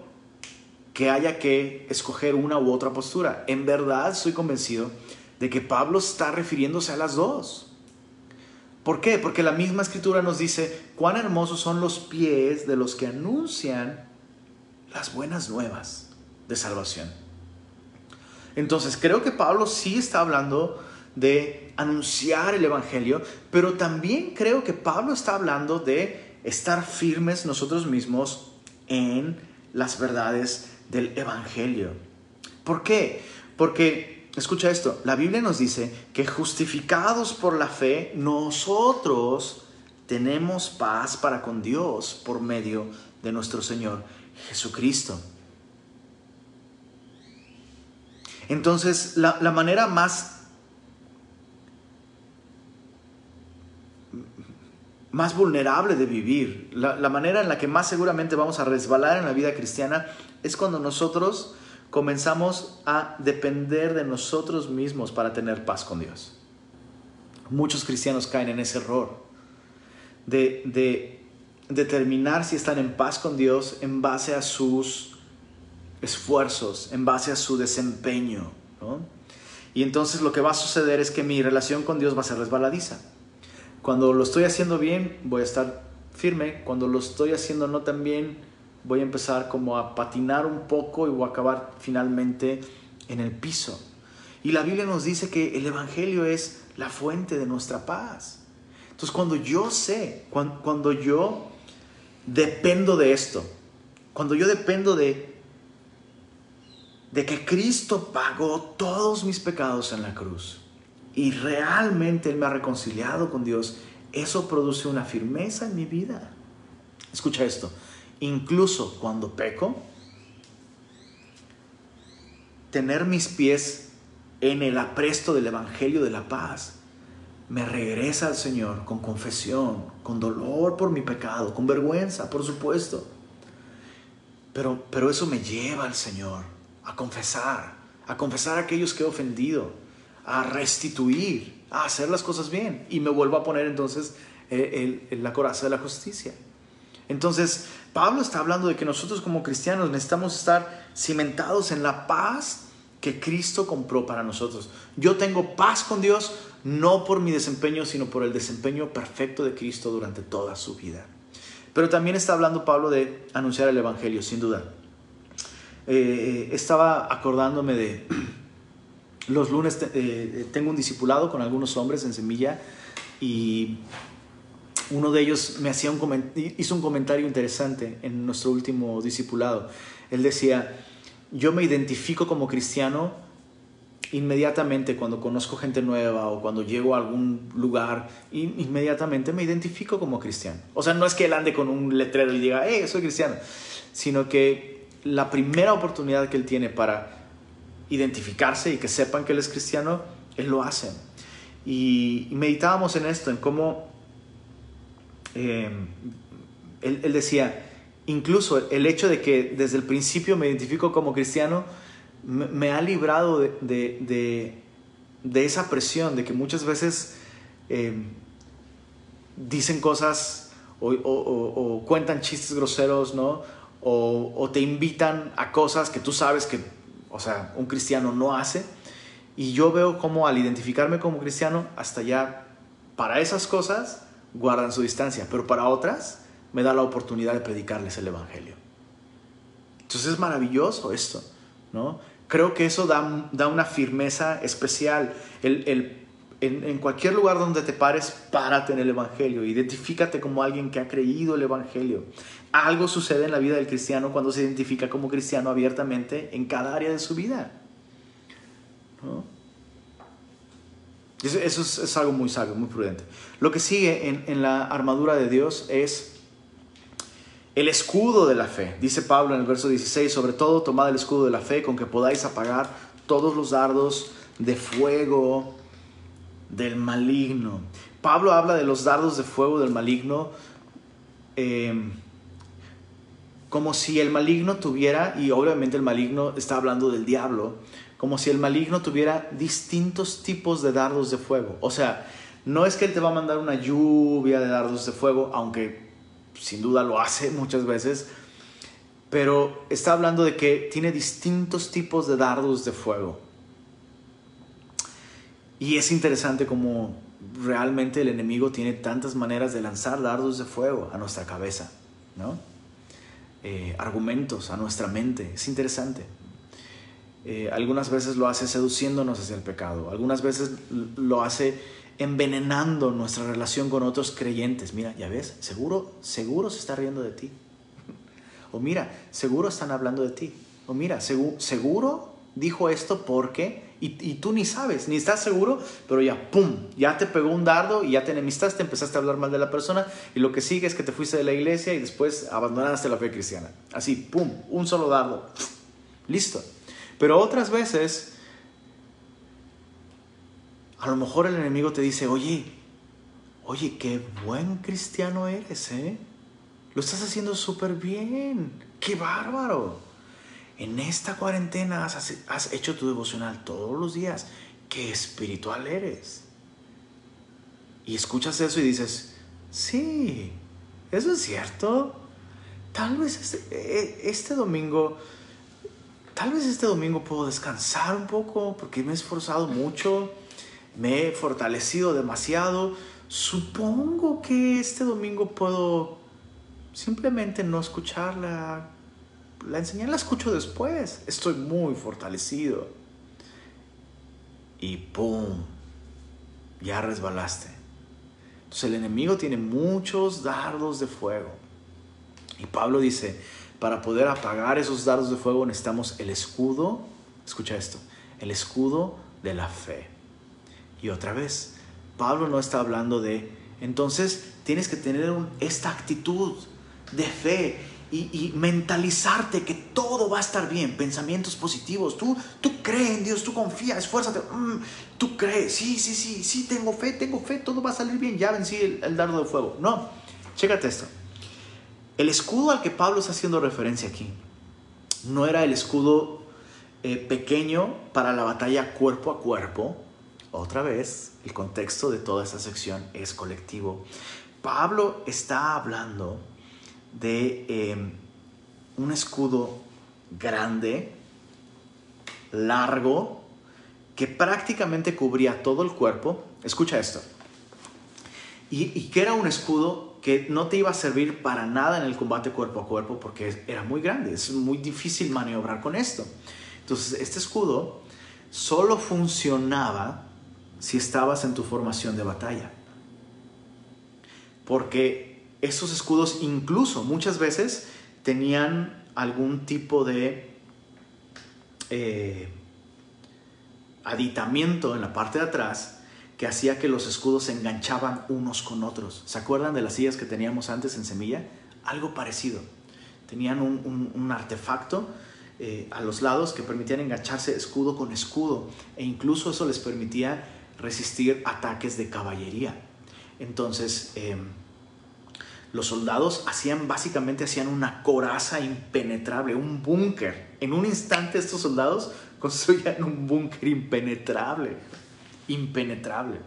que haya que escoger una u otra postura. En verdad estoy convencido de que Pablo está refiriéndose a las dos. ¿Por qué? Porque la misma escritura nos dice cuán hermosos son los pies de los que anuncian las buenas nuevas de salvación. Entonces creo que Pablo sí está hablando de anunciar el Evangelio, pero también creo que Pablo está hablando de estar firmes nosotros mismos en las verdades del Evangelio. ¿Por qué? Porque escucha esto, la Biblia nos dice que justificados por la fe, nosotros tenemos paz para con Dios por medio de nuestro Señor Jesucristo. Entonces, la, manera más, más vulnerable de vivir, la, la manera en la que más seguramente vamos a resbalar en la vida cristiana, es cuando nosotros comenzamos a depender de nosotros mismos para tener paz con Dios. Muchos cristianos caen en ese error de, determinar si están en paz con Dios en base a sus esfuerzos, en base a su desempeño. Y entonces lo que va a suceder es que mi relación con Dios va a ser resbaladiza. Cuando lo estoy haciendo bien, voy a estar firme. Cuando lo estoy haciendo no tan bien, voy a empezar como a patinar un poco y voy a acabar finalmente en el piso. Y la Biblia nos dice que el Evangelio es la fuente de nuestra paz. Entonces cuando yo sé, cuando, yo dependo de esto, cuando yo dependo de de que Cristo pagó todos mis pecados en la cruz y realmente Él me ha reconciliado con Dios, eso produce una firmeza en mi vida. Escucha esto, incluso cuando peco, tener mis pies en el apresto del Evangelio de la paz me regresa al Señor con confesión, con dolor por mi pecado, con vergüenza, por supuesto. Pero, pero eso me lleva al Señor a confesar, a confesar a aquellos que he ofendido, a restituir, a hacer las cosas bien. Y me vuelvo a poner entonces eh, la coraza de la justicia. Entonces, Pablo está hablando de que nosotros como cristianos necesitamos estar cimentados en la paz que Cristo compró para nosotros. Yo tengo paz con Dios no por mi desempeño, sino por el desempeño perfecto de Cristo durante toda su vida. Pero también está hablando Pablo de anunciar el Evangelio, sin duda. Eh, estaba acordándome de los lunes, eh, tengo un discipulado con algunos hombres en Semilla y uno de ellos me hacía un hizo un comentario interesante en nuestro último discipulado. Él decía, yo me identifico como cristiano inmediatamente cuando conozco gente nueva o cuando llego a algún lugar, inmediatamente me identifico como cristiano. O sea, no es que él ande con un letrero y diga, hey, soy cristiano, sino que la primera oportunidad que él tiene para identificarse y que sepan que él es cristiano, él lo hace. Y, meditábamos en esto, en cómo eh, él decía, incluso el hecho de que desde el principio me identifico como cristiano me, ha librado de, esa presión, de que muchas veces eh, dicen cosas o, cuentan chistes groseros, ¿no? O, te invitan a cosas que tú sabes que, o sea, un cristiano no hace. Y yo veo como al identificarme como cristiano, hasta ya para esas cosas guardan su distancia, pero para otras me da la oportunidad de predicarles el Evangelio. Entonces es maravilloso esto, ¿no? Creo que eso da, da una firmeza especial. El, en, cualquier lugar donde te pares, párate en el Evangelio. Identifícate como alguien que ha creído el Evangelio. Algo sucede en la vida del cristiano cuando se identifica como cristiano abiertamente en cada área de su vida. ¿no? Eso, es, algo muy sabio, muy prudente. Lo que sigue en, en la armadura de Dios es el escudo de la fe. Dice Pablo en el verso 16, sobre todo tomad el escudo de la fe con que podáis apagar todos los dardos de fuego del maligno. Pablo habla de los dardos de fuego del maligno em, como si el maligno tuviera, y obviamente el maligno está hablando del diablo, como si el maligno tuviera distintos tipos de dardos de fuego. O sea, no es que él te va a mandar una lluvia de dardos de fuego, aunque sin duda lo hace muchas veces, pero está hablando de que tiene distintos tipos de dardos de fuego. Y es interesante como realmente el enemigo tiene tantas maneras de lanzar dardos de fuego a nuestra cabeza, ¿no? Eh, argumentos a nuestra mente. Es interesante. Eh, algunas veces lo hace seduciéndonos hacia el pecado, algunas veces lo hace envenenando nuestra relación con otros creyentes. Mira, ya ves, seguro, seguro se está riendo de ti. O mira, seguro están hablando de ti. O mira, seguro, dijo esto porque, y, tú ni sabes, ni estás seguro, pero ya, ¡pum! Ya te pegó un dardo y ya te enemistaste, empezaste a hablar mal de la persona y lo que sigue es que te fuiste de la iglesia y después abandonaste la fe cristiana. Así, ¡pum! Un solo dardo. Listo. Pero otras veces a lo mejor el enemigo te dice, oye, oye, qué buen cristiano eres, ¿eh? Lo estás haciendo súper bien, qué bárbaro. En esta cuarentena has, hecho tu devocional todos los días, qué espiritual eres. Y escuchas eso y dices, sí, eso es cierto. Tal vez este, e, este domingo, tal vez este domingo puedo descansar un poco porque me he esforzado mucho me he fortalecido demasiado, supongo que este domingo puedo simplemente no escucharla. La enseñanza la escucho después. Estoy muy fortalecido. Y ¡pum! Ya resbalaste. Entonces el enemigo tiene muchos dardos de fuego. Y Pablo dice, para poder apagar esos dardos de fuego necesitamos el escudo Escucha esto, el escudo de la fe. Y otra vez, Pablo no está hablando de, entonces tienes que tener esta actitud de fe y, mentalizarte que todo va a estar bien, pensamientos positivos. Tú, tú crees en Dios, tú confías, esfuérzate. Mm, tú crees, sí, sí, sí, sí, tengo fe, tengo fe, todo va a salir bien, ya vencí el, el dardo de fuego. No, chécate esto. El escudo al que Pablo está haciendo referencia aquí no era el escudo eh, pequeño para la batalla cuerpo a cuerpo. Otra vez, el contexto de toda esta sección es colectivo. Pablo está hablando de em, un escudo grande, largo, que prácticamente cubría todo el cuerpo. Escucha esto. Y, que era un escudo que no te iba a servir para nada en el combate cuerpo a cuerpo porque era muy grande, es muy difícil maniobrar con esto. Entonces, este escudo solo funcionaba si estabas en tu formación de batalla. Porque estos escudos incluso muchas veces tenían algún tipo de eh, aditamiento en la parte de atrás que hacía que los escudos se enganchaban unos con otros. ¿Se acuerdan de las sillas que teníamos antes en Semilla? Algo parecido. Tenían un, artefacto eh, a los lados que permitían engancharse escudo con escudo e incluso eso les permitía resistir ataques de caballería. Entonces, em, los soldados hacían básicamente hacían una coraza impenetrable, un búnker. En un instante estos soldados construían un búnker impenetrable, impenetrable.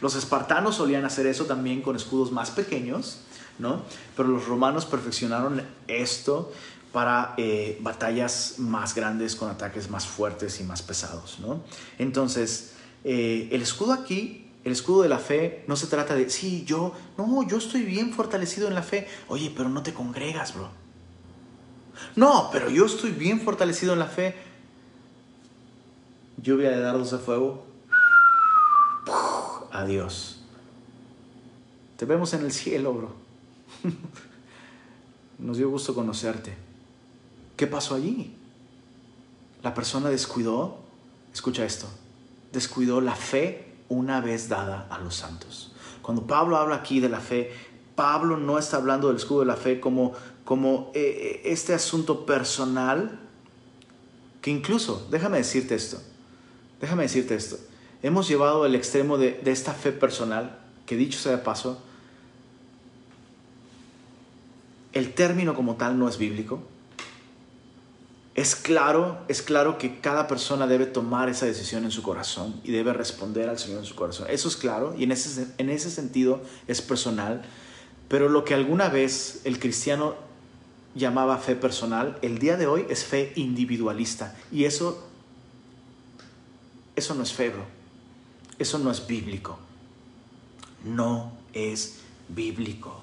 Los espartanos solían hacer eso también con escudos más pequeños, ¿no? Pero los romanos perfeccionaron esto para eh, batallas más grandes con ataques más fuertes y más pesados, ¿no? Entonces, eh, el escudo aquí el escudo de la fe no se trata de, sí, yo, no, yo estoy bien fortalecido en la fe. Oye, pero no te congregas, bro. No, pero yo estoy bien fortalecido en la fe. Lluvia de dardos de fuego. Adiós. Te vemos en el cielo, bro. Nos dio gusto conocerte. ¿Qué pasó allí? La persona descuidó, escucha esto, descuidó la fe una vez dada a los santos. Cuando Pablo habla aquí de la fe, Pablo no está hablando del escudo de la fe como, como eh, eh, este asunto personal, que incluso, déjame decirte esto, déjame decirte esto, hemos llevado el extremo de, de esta fe personal, que dicho sea de paso, el término como tal no es bíblico, es claro, es claro que cada persona debe tomar esa decisión en su corazón y debe responder al Señor en su corazón. Eso es claro y en ese, en ese sentido es personal. Pero lo que alguna vez el cristiano llamaba fe personal, el día de hoy es fe individualista. Y eso, eso no es fe, bro. Eso no es bíblico. No es bíblico.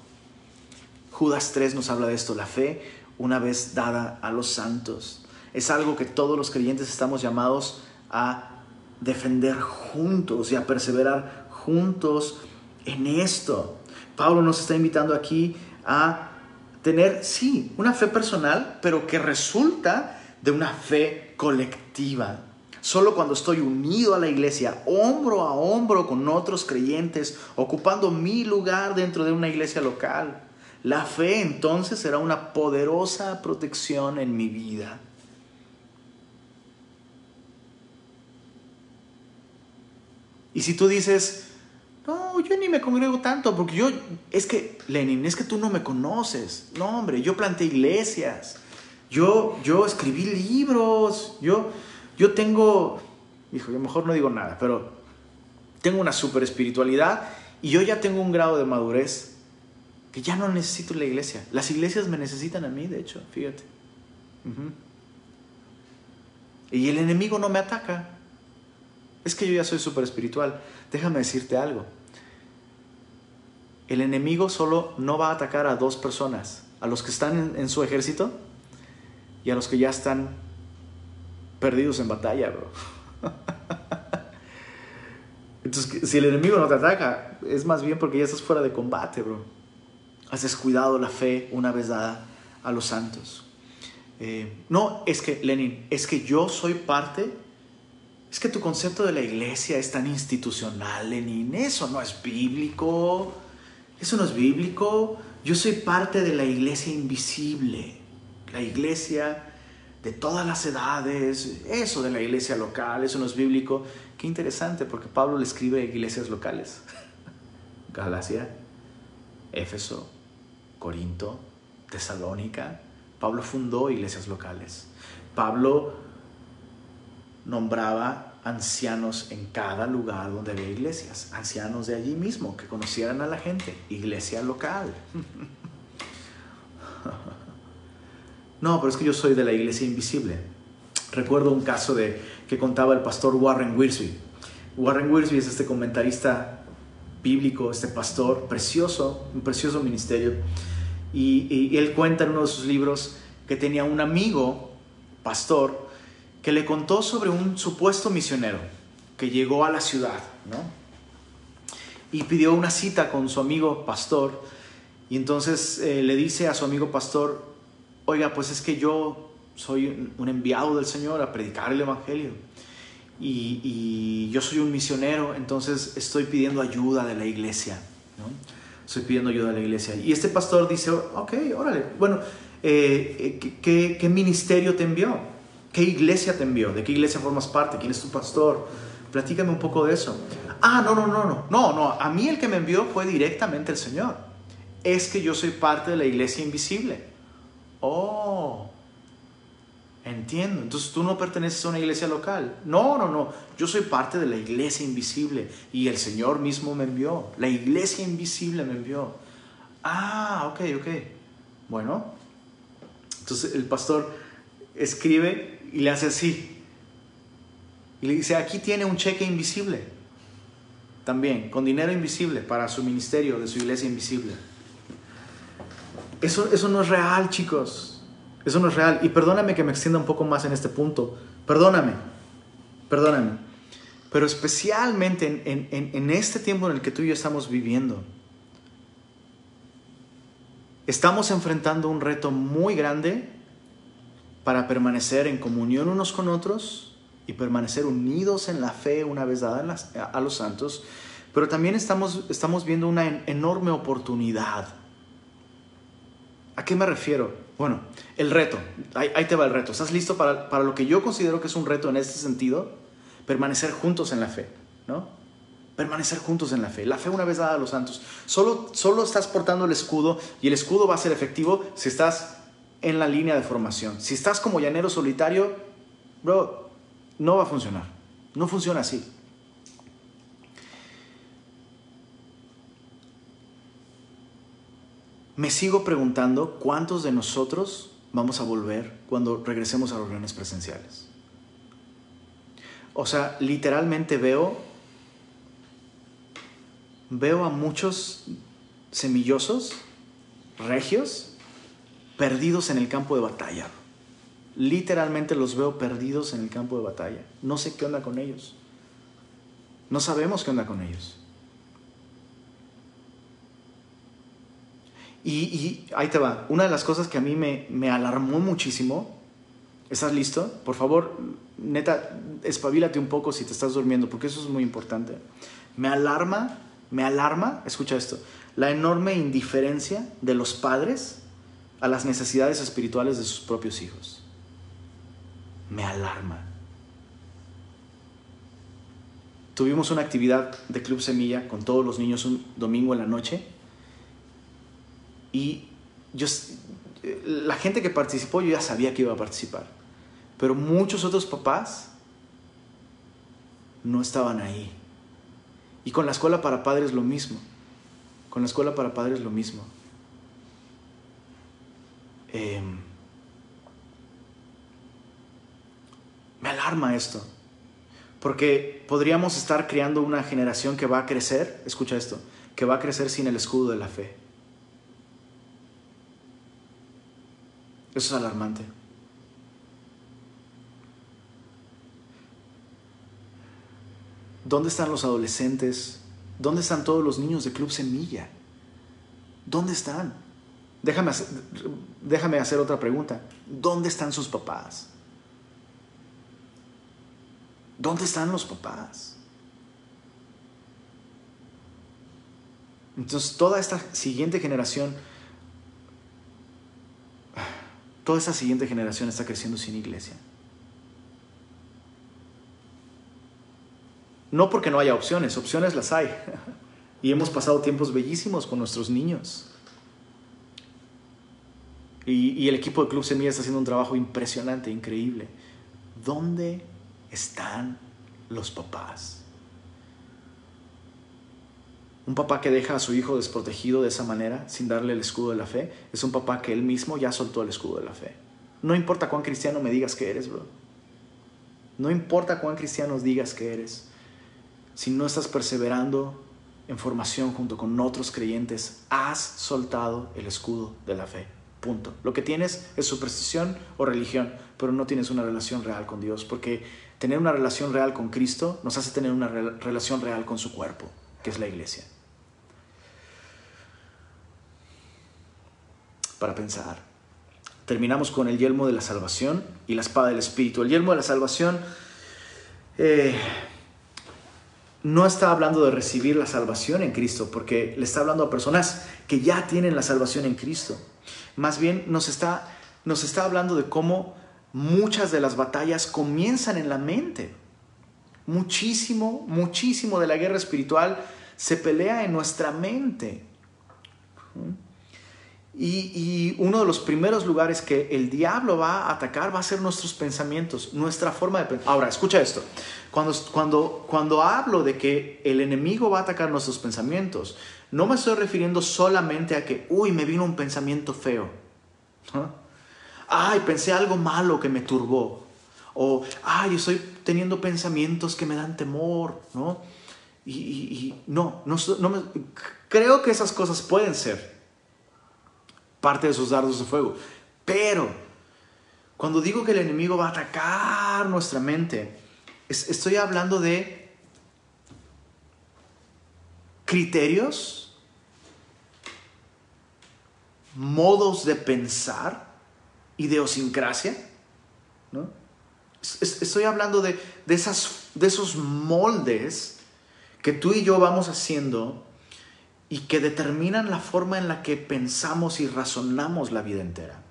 Judas 3 nos habla de esto, la fe una vez dada a los santos. Es algo que todos los creyentes estamos llamados a defender juntos y a perseverar juntos en esto. Pablo nos está invitando aquí a tener, sí, una fe personal, pero que resulta de una fe colectiva. Solo cuando estoy unido a la iglesia, hombro a hombro con otros creyentes, ocupando mi lugar dentro de una iglesia local, la fe entonces será una poderosa protección en mi vida. Y si tú dices, no, yo ni me congrego tanto, porque yo, es que, Lenin, es que tú no me conoces. No, hombre, yo planté iglesias, yo, yo escribí libros, yo, yo tengo, hijo, yo mejor no digo nada, pero tengo una super espiritualidad y yo ya tengo un grado de madurez que ya no necesito la iglesia. Las iglesias me necesitan a mí, de hecho, fíjate. Y el enemigo no me ataca. Es que yo ya soy súper espiritual. Déjame decirte algo. El enemigo solo no va a atacar a dos personas. A los que están en, su ejército y a los que ya están perdidos en batalla, bro. Entonces, si el enemigo no te ataca, es más bien porque ya estás fuera de combate, bro has descuidado la fe una vez dada a los santos. Eh, no, es que, Lenin, es que yo soy parte. Es que tu concepto de la iglesia es tan institucional, Lenin. Eso no es bíblico. Eso no es bíblico. Yo soy parte de la iglesia invisible. La iglesia de todas las edades. Eso de la iglesia local. Eso no es bíblico. Qué interesante, porque Pablo le escribe iglesias locales. Galacia, Éfeso, Corinto, Tesalónica. Pablo fundó iglesias locales. Pablo nombraba ancianos en cada lugar donde había iglesias, ancianos de allí mismo, que conocieran a la gente, iglesia local. No, pero es que yo soy de la iglesia invisible. Recuerdo un caso de que contaba el pastor Warren Wiersbe. Warren Wiersbe es este comentarista bíblico, este pastor precioso, un precioso ministerio. Y, él cuenta en uno de sus libros que tenía un amigo, pastor, que le contó sobre un supuesto misionero que llegó a la ciudad, ¿no? Y pidió una cita con su amigo pastor. Y entonces eh, le dice a su amigo pastor, oiga, pues es que yo soy un enviado del Señor a predicar el Evangelio. Y, yo soy un misionero, entonces estoy pidiendo ayuda de la iglesia. ¿no? Estoy pidiendo ayuda de la iglesia. Y este pastor dice, ok, órale, bueno, eh, ¿qué, ¿qué, ministerio te envió? ¿Qué iglesia te envió? ¿De qué iglesia formas parte? ¿Quién es tu pastor? Platícame un poco de eso. Ah, no, no, no, no, no, no, a mí el que me envió fue directamente el Señor. Es que yo soy parte de la iglesia invisible. Oh, entiendo. Entonces tú no perteneces a una iglesia local. No, no, no. Yo soy parte de la iglesia invisible y el Señor mismo me envió. La iglesia invisible me envió. Ah, ok, ok. Bueno. Entonces el pastor escribe y le hace así. Y le dice, aquí tiene un cheque invisible. También, con dinero invisible para su ministerio de su iglesia invisible. Eso, eso no es real, chicos. Eso no es real. Y perdóname que me extienda un poco más en este punto. Perdóname. Perdóname. Pero especialmente en, en, en este tiempo en el que tú y yo estamos viviendo, estamos enfrentando un reto muy grande para permanecer en comunión unos con otros y permanecer unidos en la fe una vez dada a los santos, pero también estamos, estamos viendo una enorme oportunidad ¿A qué me refiero? Bueno, el reto. Ahí, te va el reto. ¿Estás listo para, para, lo que yo considero que es un reto en este sentido? Permanecer juntos en la fe, ¿no? Permanecer juntos en la fe. La fe una vez dada a los santos. Solo, solo estás portando el escudo y el escudo va a ser efectivo si estás en la línea de formación. Si estás como llanero solitario, bro, no va a funcionar. No funciona así. Me sigo preguntando cuántos de nosotros vamos a volver cuando regresemos a los reuniones presenciales. O sea, literalmente veo veo a muchos semillosos, regios, perdidos en el campo de batalla. Literalmente los veo perdidos en el campo de batalla. No sé qué onda con ellos. No sabemos qué onda con ellos. Y, ahí te va. Una de las cosas que a mí me, me alarmó muchísimo. ¿Estás listo? Por favor, neta, espabilate un poco si te estás durmiendo, porque eso es muy importante. Me alarma, me alarma, escucha esto, la enorme indiferencia de los padres a las necesidades espirituales de sus propios hijos. Me alarma. Tuvimos una actividad de Club Semilla con todos los niños un domingo en la noche y yo, la gente que participó, yo ya sabía que iba a participar. Pero muchos otros papás no estaban ahí. Y con la escuela para padres lo mismo. Con la escuela para padres lo mismo. Em, me alarma esto. Porque podríamos estar creando una generación que va a crecer, escucha esto, que va a crecer sin el escudo de la fe. Eso es alarmante. ¿Dónde están los adolescentes? ¿Dónde están todos los niños de Club Semilla? ¿Dónde están? Déjame hacer, déjame hacer otra pregunta. ¿Dónde están sus papás? ¿Dónde están los papás? Entonces toda esta siguiente generación, toda esta siguiente generación está creciendo sin iglesia. No porque no haya opciones, opciones las hay. Y hemos pasado tiempos bellísimos con nuestros niños. Y, el equipo de Club Semilla está haciendo un trabajo impresionante, increíble. ¿Dónde están los papás? Un papá que deja a su hijo desprotegido de esa manera, sin darle el escudo de la fe, es un papá que él mismo ya soltó el escudo de la fe. No importa cuán cristiano me digas que eres, bro. No importa cuán cristiano digas que eres. Si no estás perseverando en formación junto con otros creyentes, has soltado el escudo de la fe. Punto. Lo que tienes es superstición o religión, pero no tienes una relación real con Dios, porque tener una relación real con Cristo nos hace tener una relación real con su cuerpo, que es la iglesia. Para pensar, terminamos con el yelmo de la salvación y la espada del Espíritu. El yelmo de la salvación eh, no está hablando de recibir la salvación en Cristo, porque le está hablando a personas que ya tienen la salvación en Cristo. Más bien nos está, nos está hablando de cómo muchas de las batallas comienzan en la mente. Muchísimo, muchísimo de la guerra espiritual se pelea en nuestra mente. Y, uno de los primeros lugares que el diablo va a atacar va a ser nuestros pensamientos, nuestra forma de pensar. Ahora, escucha esto. Cuando, cuando, cuando hablo de que el enemigo va a atacar nuestros pensamientos, no me estoy refiriendo solamente a que, uy, me vino un pensamiento feo. Ay, pensé algo malo que me turbó. O, ay, estoy teniendo pensamientos que me dan temor, ¿no? Y, no, no, no creo que esas cosas pueden ser parte de sus dardos de fuego. Pero cuando digo que el enemigo va a atacar nuestra mente, estoy hablando de criterios, modos de pensar, idiosincrasia, ¿no? Estoy hablando de, esas, de esos moldes que tú y yo vamos haciendo y que determinan la forma en la que pensamos y razonamos la vida entera.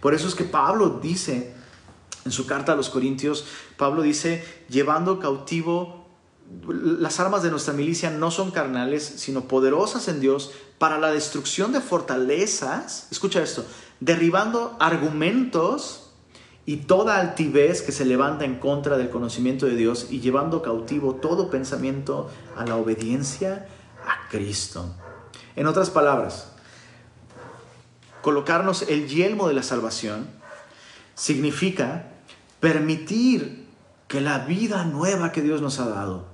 Por eso es que Pablo dice, en su carta a los Corintios, Pablo dice, llevando cautivo, las armas de nuestra milicia no son carnales, sino poderosas en Dios para la destrucción de fortalezas, escucha esto, derribando argumentos y toda altivez que se levanta en contra del conocimiento de Dios y llevando cautivo todo pensamiento a la obediencia a Cristo. En otras palabras, colocarnos el yelmo de la salvación significa permitir que la vida nueva que Dios nos ha dado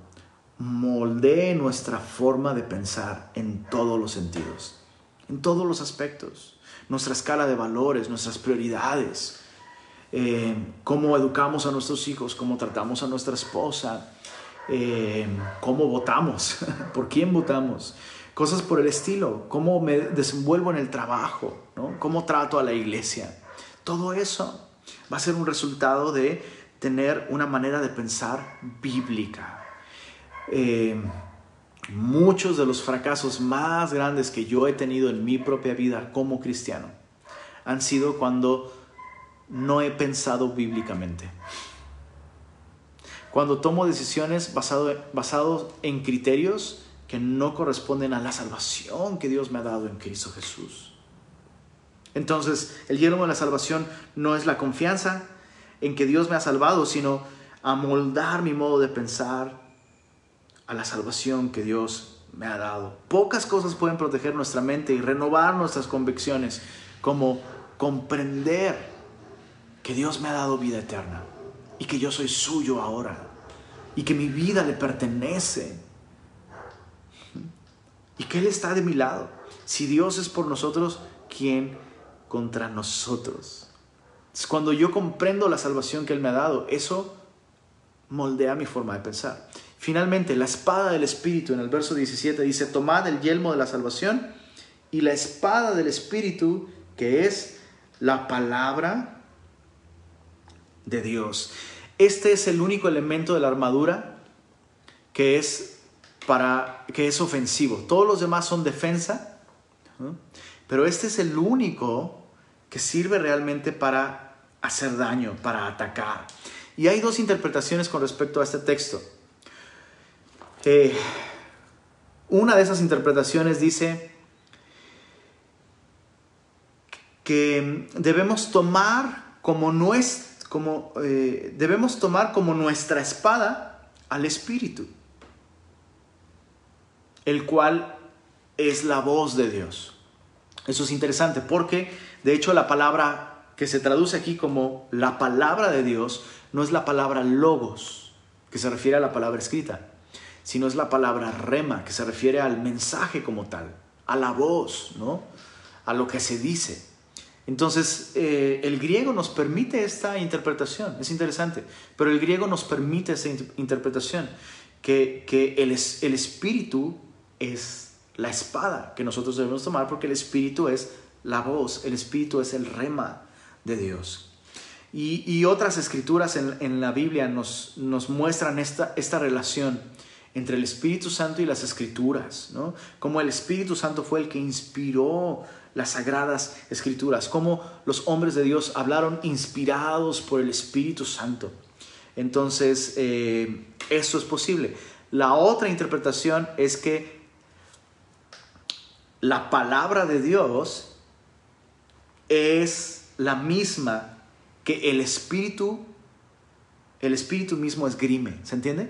moldee nuestra forma de pensar en todos los sentidos, en todos los aspectos, nuestra escala de valores, nuestras prioridades, eh, cómo educamos a nuestros hijos, cómo tratamos a nuestra esposa, eh, cómo votamos, por quién votamos, cosas por el estilo, cómo me desenvuelvo en el trabajo, cómo trato a la iglesia. Todo eso va a ser un resultado de tener una manera de pensar bíblica. Eh, muchos de los fracasos más grandes que yo he tenido en mi propia vida como cristiano han sido cuando no he pensado bíblicamente. Cuando tomo decisiones basado en criterios que no corresponden a la salvación que Dios me ha dado en Cristo Jesús. Entonces, el yelmo de la salvación no es la confianza en que Dios me ha salvado, sino amoldar mi modo de pensar a la salvación que Dios me ha dado. Pocas cosas pueden proteger nuestra mente y renovar nuestras convicciones, como comprender que Dios me ha dado vida eterna y que yo soy suyo ahora y que mi vida le pertenece y que Él está de mi lado. Si Dios es por nosotros, ¿quién contra nosotros? Cuando yo comprendo la salvación que Él me ha dado, eso moldea mi forma de pensar. Finalmente, la espada del Espíritu en el verso 17 dice, tomad el yelmo de la salvación y la espada del Espíritu, que es la palabra de Dios. Este es el único elemento de la armadura que es para que es ofensivo. Todos los demás son defensa, pero este es el único que sirve realmente para hacer daño, para atacar. Y hay dos interpretaciones con respecto a este texto. Eh, una de esas interpretaciones dice que debemos tomar como, como eh, debemos tomar como nuestra espada al Espíritu, el cual es la voz de Dios. Eso es interesante porque de hecho la palabra que se traduce aquí como la palabra de Dios no es la palabra logos, que se refiere a la palabra escrita, sino es la palabra rema, que se refiere al mensaje como tal, a la voz, ¿no? A lo que se dice. Entonces, eh, el griego nos permite esta interpretación, es interesante, pero el griego nos permite esa interpretación, que, el, el espíritu es la espada que nosotros debemos tomar, porque el espíritu es la voz, el espíritu es el rema de Dios. Y, otras escrituras en, la Biblia nos, nos muestran esta, esta relación entre el Espíritu Santo y las escrituras, ¿no? Como el Espíritu Santo fue el que inspiró las sagradas escrituras, como los hombres de Dios hablaron inspirados por el Espíritu Santo. Entonces, eh, eso es posible. La otra interpretación es que la palabra de Dios es la misma que el espíritu, el espíritu mismo esgrime. ¿Se entiende?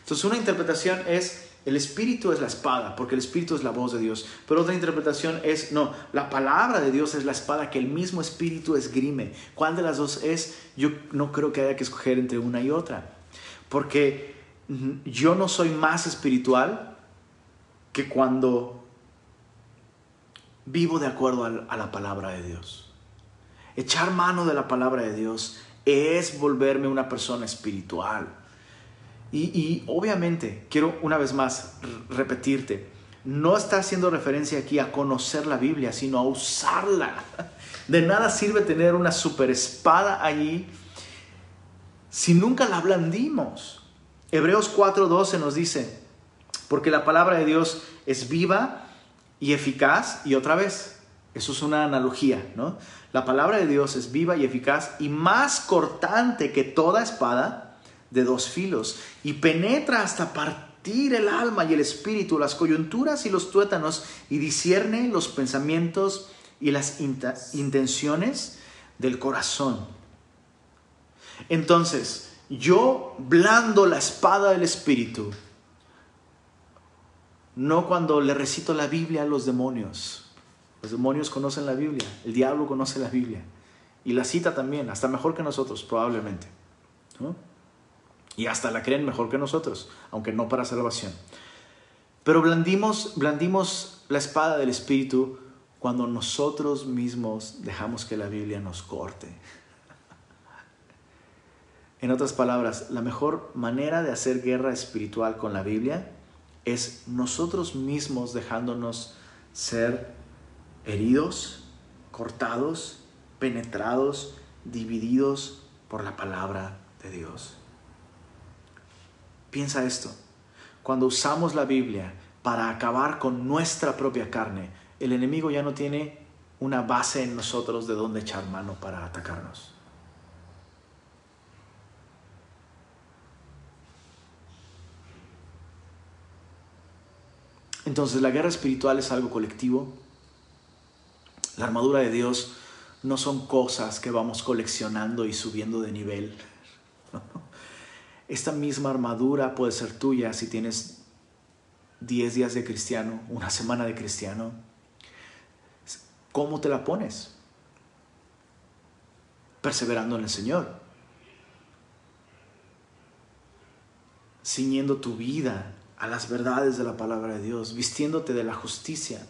Entonces una interpretación es el espíritu es la espada, porque el espíritu es la voz de Dios. Pero otra interpretación es, no, la palabra de Dios es la espada que el mismo espíritu esgrime. ¿Cuál de las dos es? Yo no creo que haya que escoger entre una y otra. Porque yo no soy más espiritual que cuando vivo de acuerdo a la palabra de Dios. Echar mano de la palabra de Dios es volverme una persona espiritual. Y, obviamente, quiero una vez más repetirte, no está haciendo referencia aquí a conocer la Biblia, sino a usarla. De nada sirve tener una super espada allí si nunca la blandimos. Hebreos 4:12 nos dice, porque la palabra de Dios es viva y eficaz, y otra vez, eso es una analogía, ¿no? La palabra de Dios es viva y eficaz y más cortante que toda espada de dos filos y penetra hasta partir el alma y el espíritu, las coyunturas y los tuétanos y discierne los pensamientos y las intenciones del corazón. Entonces, yo blando la espada del espíritu, no cuando le recito la Biblia a los demonios los demonios conocen la Biblia, el diablo conoce la Biblia. Y la cita también, hasta mejor que nosotros, probablemente. Y hasta la creen mejor que nosotros, aunque no para salvación. Pero blandimos, blandimos la espada del Espíritu cuando nosotros mismos dejamos que la Biblia nos corte. En otras palabras, la mejor manera de hacer guerra espiritual con la Biblia es nosotros mismos dejándonos ser heridos, cortados, penetrados, divididos por la palabra de Dios. Piensa esto, cuando usamos la Biblia para acabar con nuestra propia carne, el enemigo ya no tiene una base en nosotros de donde echar mano para atacarnos. Entonces la guerra espiritual es algo colectivo, la armadura de Dios no son cosas que vamos coleccionando y subiendo de nivel. Esta misma armadura puede ser tuya si tienes 10 días de cristiano, una semana de cristiano. ¿Cómo te la pones? Perseverando en el Señor. Ciñendo tu vida a las verdades de la palabra de Dios, vistiéndote de la justicia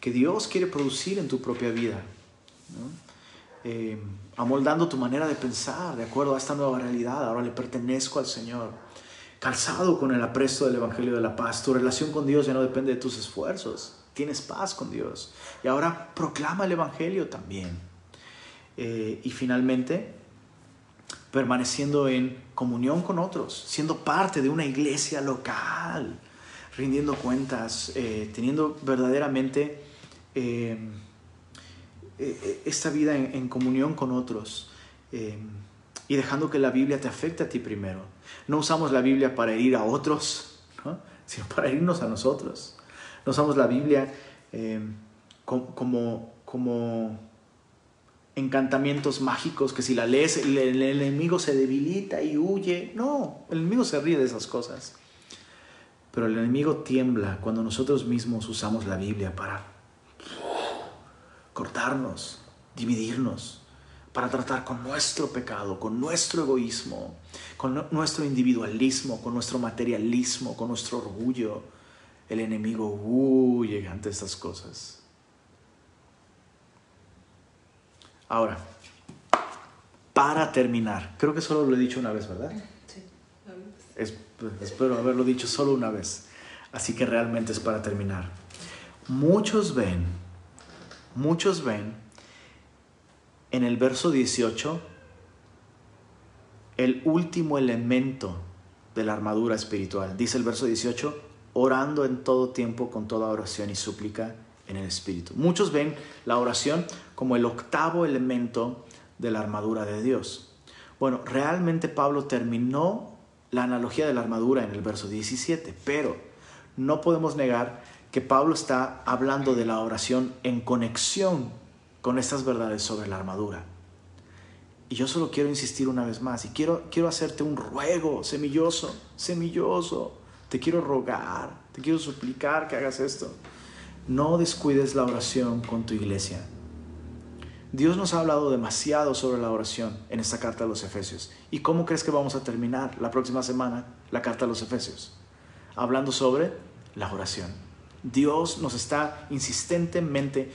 que Dios quiere producir en tu propia vida, eh, amoldando tu manera de pensar de acuerdo a esta nueva realidad. Ahora le pertenezco al Señor, calzado con el apresto del Evangelio de la Paz. Tu relación con Dios ya no depende de tus esfuerzos, tienes paz con Dios. Y ahora proclama el Evangelio también. Eh, y finalmente, permaneciendo en comunión con otros, siendo parte de una iglesia local, rindiendo cuentas, eh, teniendo verdaderamente eh, esta vida en, comunión con otros y dejando que la Biblia te afecte a ti primero. No usamos la Biblia para herir a otros, sino para herirnos a nosotros. No usamos la Biblia como, como encantamientos mágicos que si la lees el, enemigo se debilita y huye. No, el enemigo se ríe de esas cosas. Pero el enemigo tiembla cuando nosotros mismos usamos la Biblia para cortarnos, dividirnos, para tratar con nuestro pecado, con nuestro egoísmo, con nuestro individualismo, con nuestro materialismo, con nuestro orgullo. El enemigo huye ante estas cosas. Ahora, para terminar, creo que solo lo he dicho una vez, ¿verdad? Sí. Pues, espero haberlo dicho solo una vez. Así que realmente es para terminar. Muchos ven, muchos ven en el verso 18 el último elemento de la armadura espiritual. Dice el verso 18, orando en todo tiempo con toda oración y súplica en el Espíritu. Muchos ven la oración como el octavo elemento de la armadura de Dios. Bueno, realmente Pablo terminó la analogía de la armadura en el verso 17, pero no podemos negar que Pablo está hablando de la oración en conexión con estas verdades sobre la armadura. Y yo solo quiero insistir una vez más y quiero, quiero hacerte un ruego semilloso, semilloso. Te quiero rogar, te quiero suplicar que hagas esto no descuides la oración con tu iglesia. Dios nos ha hablado demasiado sobre la oración en esta carta a los Efesios. ¿Y cómo crees que vamos a terminar la próxima semana la carta a los Efesios? Hablando sobre la oración. Dios nos está insistentemente,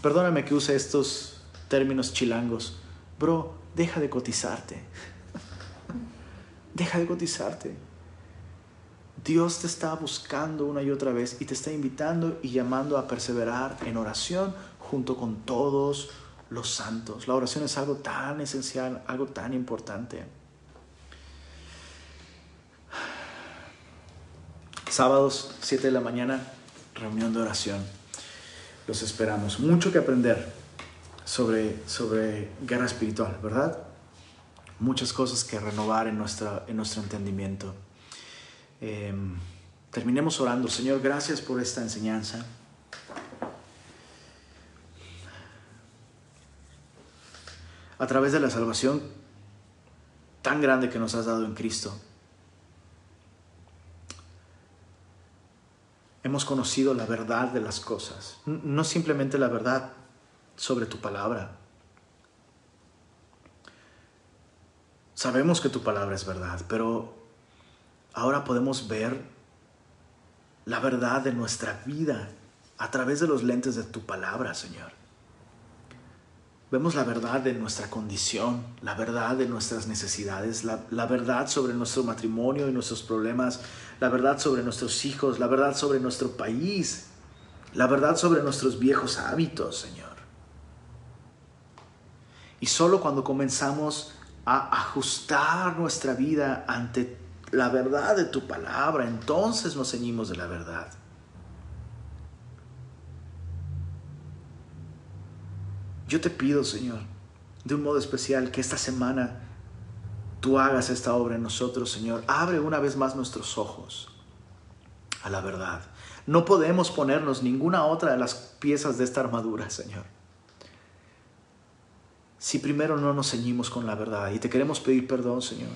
perdóname que use estos términos chilangos, bro, deja de cotizarte. Deja de cotizarte. Dios te está buscando una y otra vez y te está invitando y llamando a perseverar en oración junto con todos los santos. La oración es algo tan esencial, algo tan importante. Sábados, 7 de la mañana, reunión de oración. Los esperamos. Mucho que aprender sobre, sobre guerra espiritual, ¿verdad? Muchas cosas que renovar en, nuestra, en nuestro entendimiento. Em, terminemos orando. Señor, gracias por esta enseñanza. A través de la salvación tan grande que nos has dado en Cristo, hemos conocido la verdad de las cosas, no simplemente la verdad sobre tu palabra. Sabemos que tu palabra es verdad, pero ahora podemos ver la verdad de nuestra vida a través de los lentes de tu palabra, Señor. Vemos la verdad de nuestra condición, la verdad de nuestras necesidades, la, verdad sobre nuestro matrimonio y nuestros problemas, la verdad sobre nuestros hijos, la verdad sobre nuestro país, la verdad sobre nuestros viejos hábitos, Señor. Y solo cuando comenzamos a ajustar nuestra vida ante la verdad de tu palabra, entonces nos ceñimos de la verdad. Yo te pido, Señor, de un modo especial, que esta semana tú hagas esta obra en nosotros, Señor. Abre una vez más nuestros ojos a la verdad. No podemos ponernos ninguna otra de las piezas de esta armadura, Señor. Si primero no nos ceñimos con la verdad y te queremos pedir perdón, Señor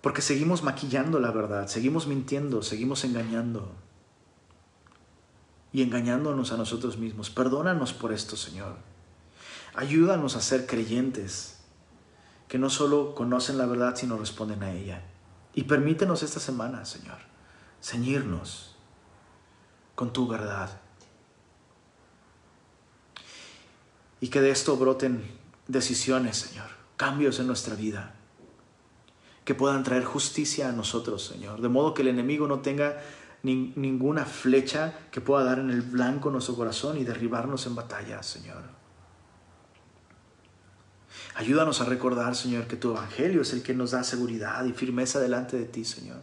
porque seguimos maquillando la verdad, seguimos mintiendo, seguimos engañando y engañándonos a nosotros mismos. Perdónanos por esto, Señor. Ayúdanos a ser creyentes que no solo conocen la verdad, sino responden a ella. Y permítenos esta semana, Señor, ceñirnos con tu verdad. Y que de esto broten decisiones, Señor, cambios en nuestra vida que puedan traer justicia a nosotros, Señor. De modo que el enemigo no tenga ninguna flecha que pueda dar en el blanco nuestro corazón y derribarnos en batalla, Señor. Ayúdanos a recordar, Señor, que tu Evangelio es el que nos da seguridad y firmeza delante de ti, Señor.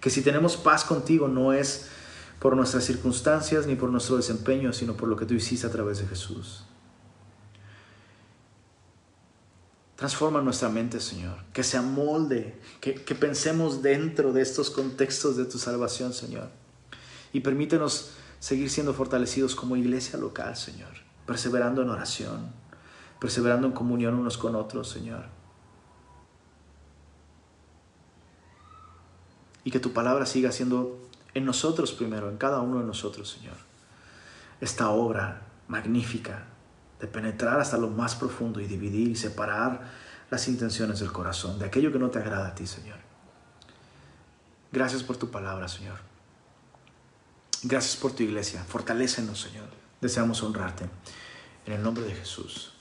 Que si tenemos paz contigo no es por nuestras circunstancias ni por nuestro desempeño, sino por lo que tú hiciste a través de Jesús. Transforma nuestra mente, Señor. Que se amolde, que, pensemos dentro de estos contextos de tu salvación, Señor. Y permítenos seguir siendo fortalecidos como iglesia local, Señor. Perseverando en oración, perseverando en comunión unos con otros, Señor. Y que tu palabra siga siendo en nosotros primero, en cada uno de nosotros, Señor. Esta obra magnífica de penetrar hasta lo más profundo y dividir y separar las intenciones del corazón, de aquello que no te agrada a ti, Señor. Gracias por tu palabra, Señor. Gracias por tu iglesia. Fortalécenos, Señor. Deseamos honrarte. En el nombre de Jesús.